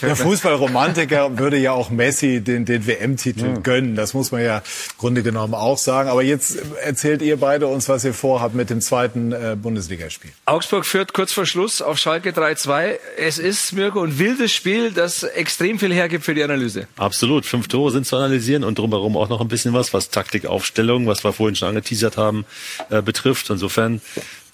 Der mir. Fußballromantiker würde ja auch Messi den, den WM-Titel gönnen. Das muss man ja im Grunde genommen auch sagen. Aber jetzt erzählt ihr beide uns, was ihr vorhabt mit dem zweiten äh, Bundesligaspiel. Augsburg führt kurz vor Schluss auf Schalke 3-2. Es ist, Mirko, ein wildes Spiel, das extrem viel hergibt für die Analyse. Absolut. Fünf Tore sind zu analysieren und drumherum auch noch ein bisschen was, was Taktik, Aufstellung, was wir vorhin schon angeteasert haben, äh, betrifft. Insofern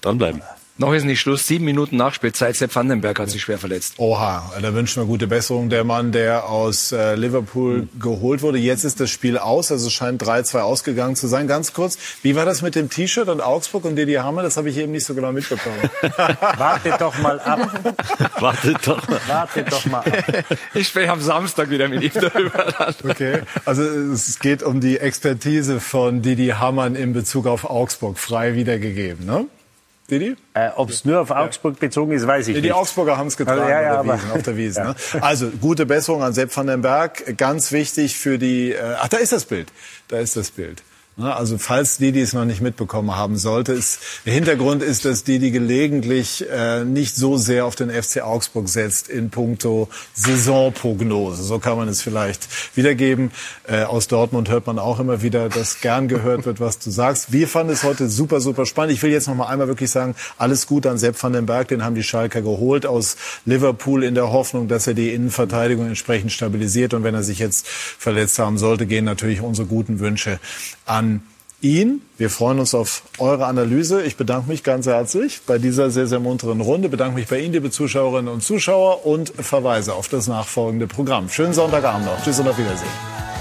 dranbleiben. Noch ist nicht Schluss. Sieben Minuten Nachspielzeit. Sepp Vandenberg hat sich schwer verletzt. Oha, da wünschen wir gute Besserung. Der Mann, der aus äh, Liverpool geholt wurde. Jetzt ist das Spiel aus, also es scheint 3-2 ausgegangen zu sein. Ganz kurz, wie war das mit dem T-Shirt und Augsburg und Didi Hammer? Das habe ich eben nicht so genau mitbekommen. Wartet doch mal ab. Wartet doch mal. Wartet doch mal ab. Ich spreche am Samstag wieder mit ihm darüber. Okay, also es geht um die Expertise von Didi Hamann in Bezug auf Augsburg, frei wiedergegeben, ne? Didi? Äh, Ob es nur auf Augsburg bezogen ist, weiß ich Die nicht. Augsburger haben es getragen Also, ja, ja, auf, der Wiesen, auf der Wiesen. Ja. Ne? Also gute Besserung an Sepp van den Berg. Ganz wichtig für die. Äh, ach, da ist das Bild. Da ist das Bild. Ne? Also falls Didi es noch nicht mitbekommen haben sollte, ist, der Hintergrund ist, dass Didi gelegentlich äh, nicht so sehr auf den FC Augsburg setzt in puncto Saisonprognose. So kann man es vielleicht wiedergeben. Äh, aus Dortmund hört man auch immer wieder, dass gern gehört wird, was du sagst. Wir fanden es heute super, super spannend. Ich will jetzt noch mal einmal wirklich sagen, alles gut an Sepp van den Berg. Den haben die Schalker geholt aus Liverpool in der Hoffnung, dass er die Innenverteidigung entsprechend stabilisiert. Und wenn er sich jetzt verletzt haben sollte, gehen natürlich unsere guten Wünsche an ihn. Wir freuen uns auf eure Analyse. Ich bedanke mich ganz herzlich bei dieser sehr, sehr munteren Runde. Bedanke mich bei Ihnen, liebe Zuschauerinnen und Zuschauer, und verweise auf das nachfolgende Programm. Schönen Sonntagabend noch. Tschüss und auf Wiedersehen.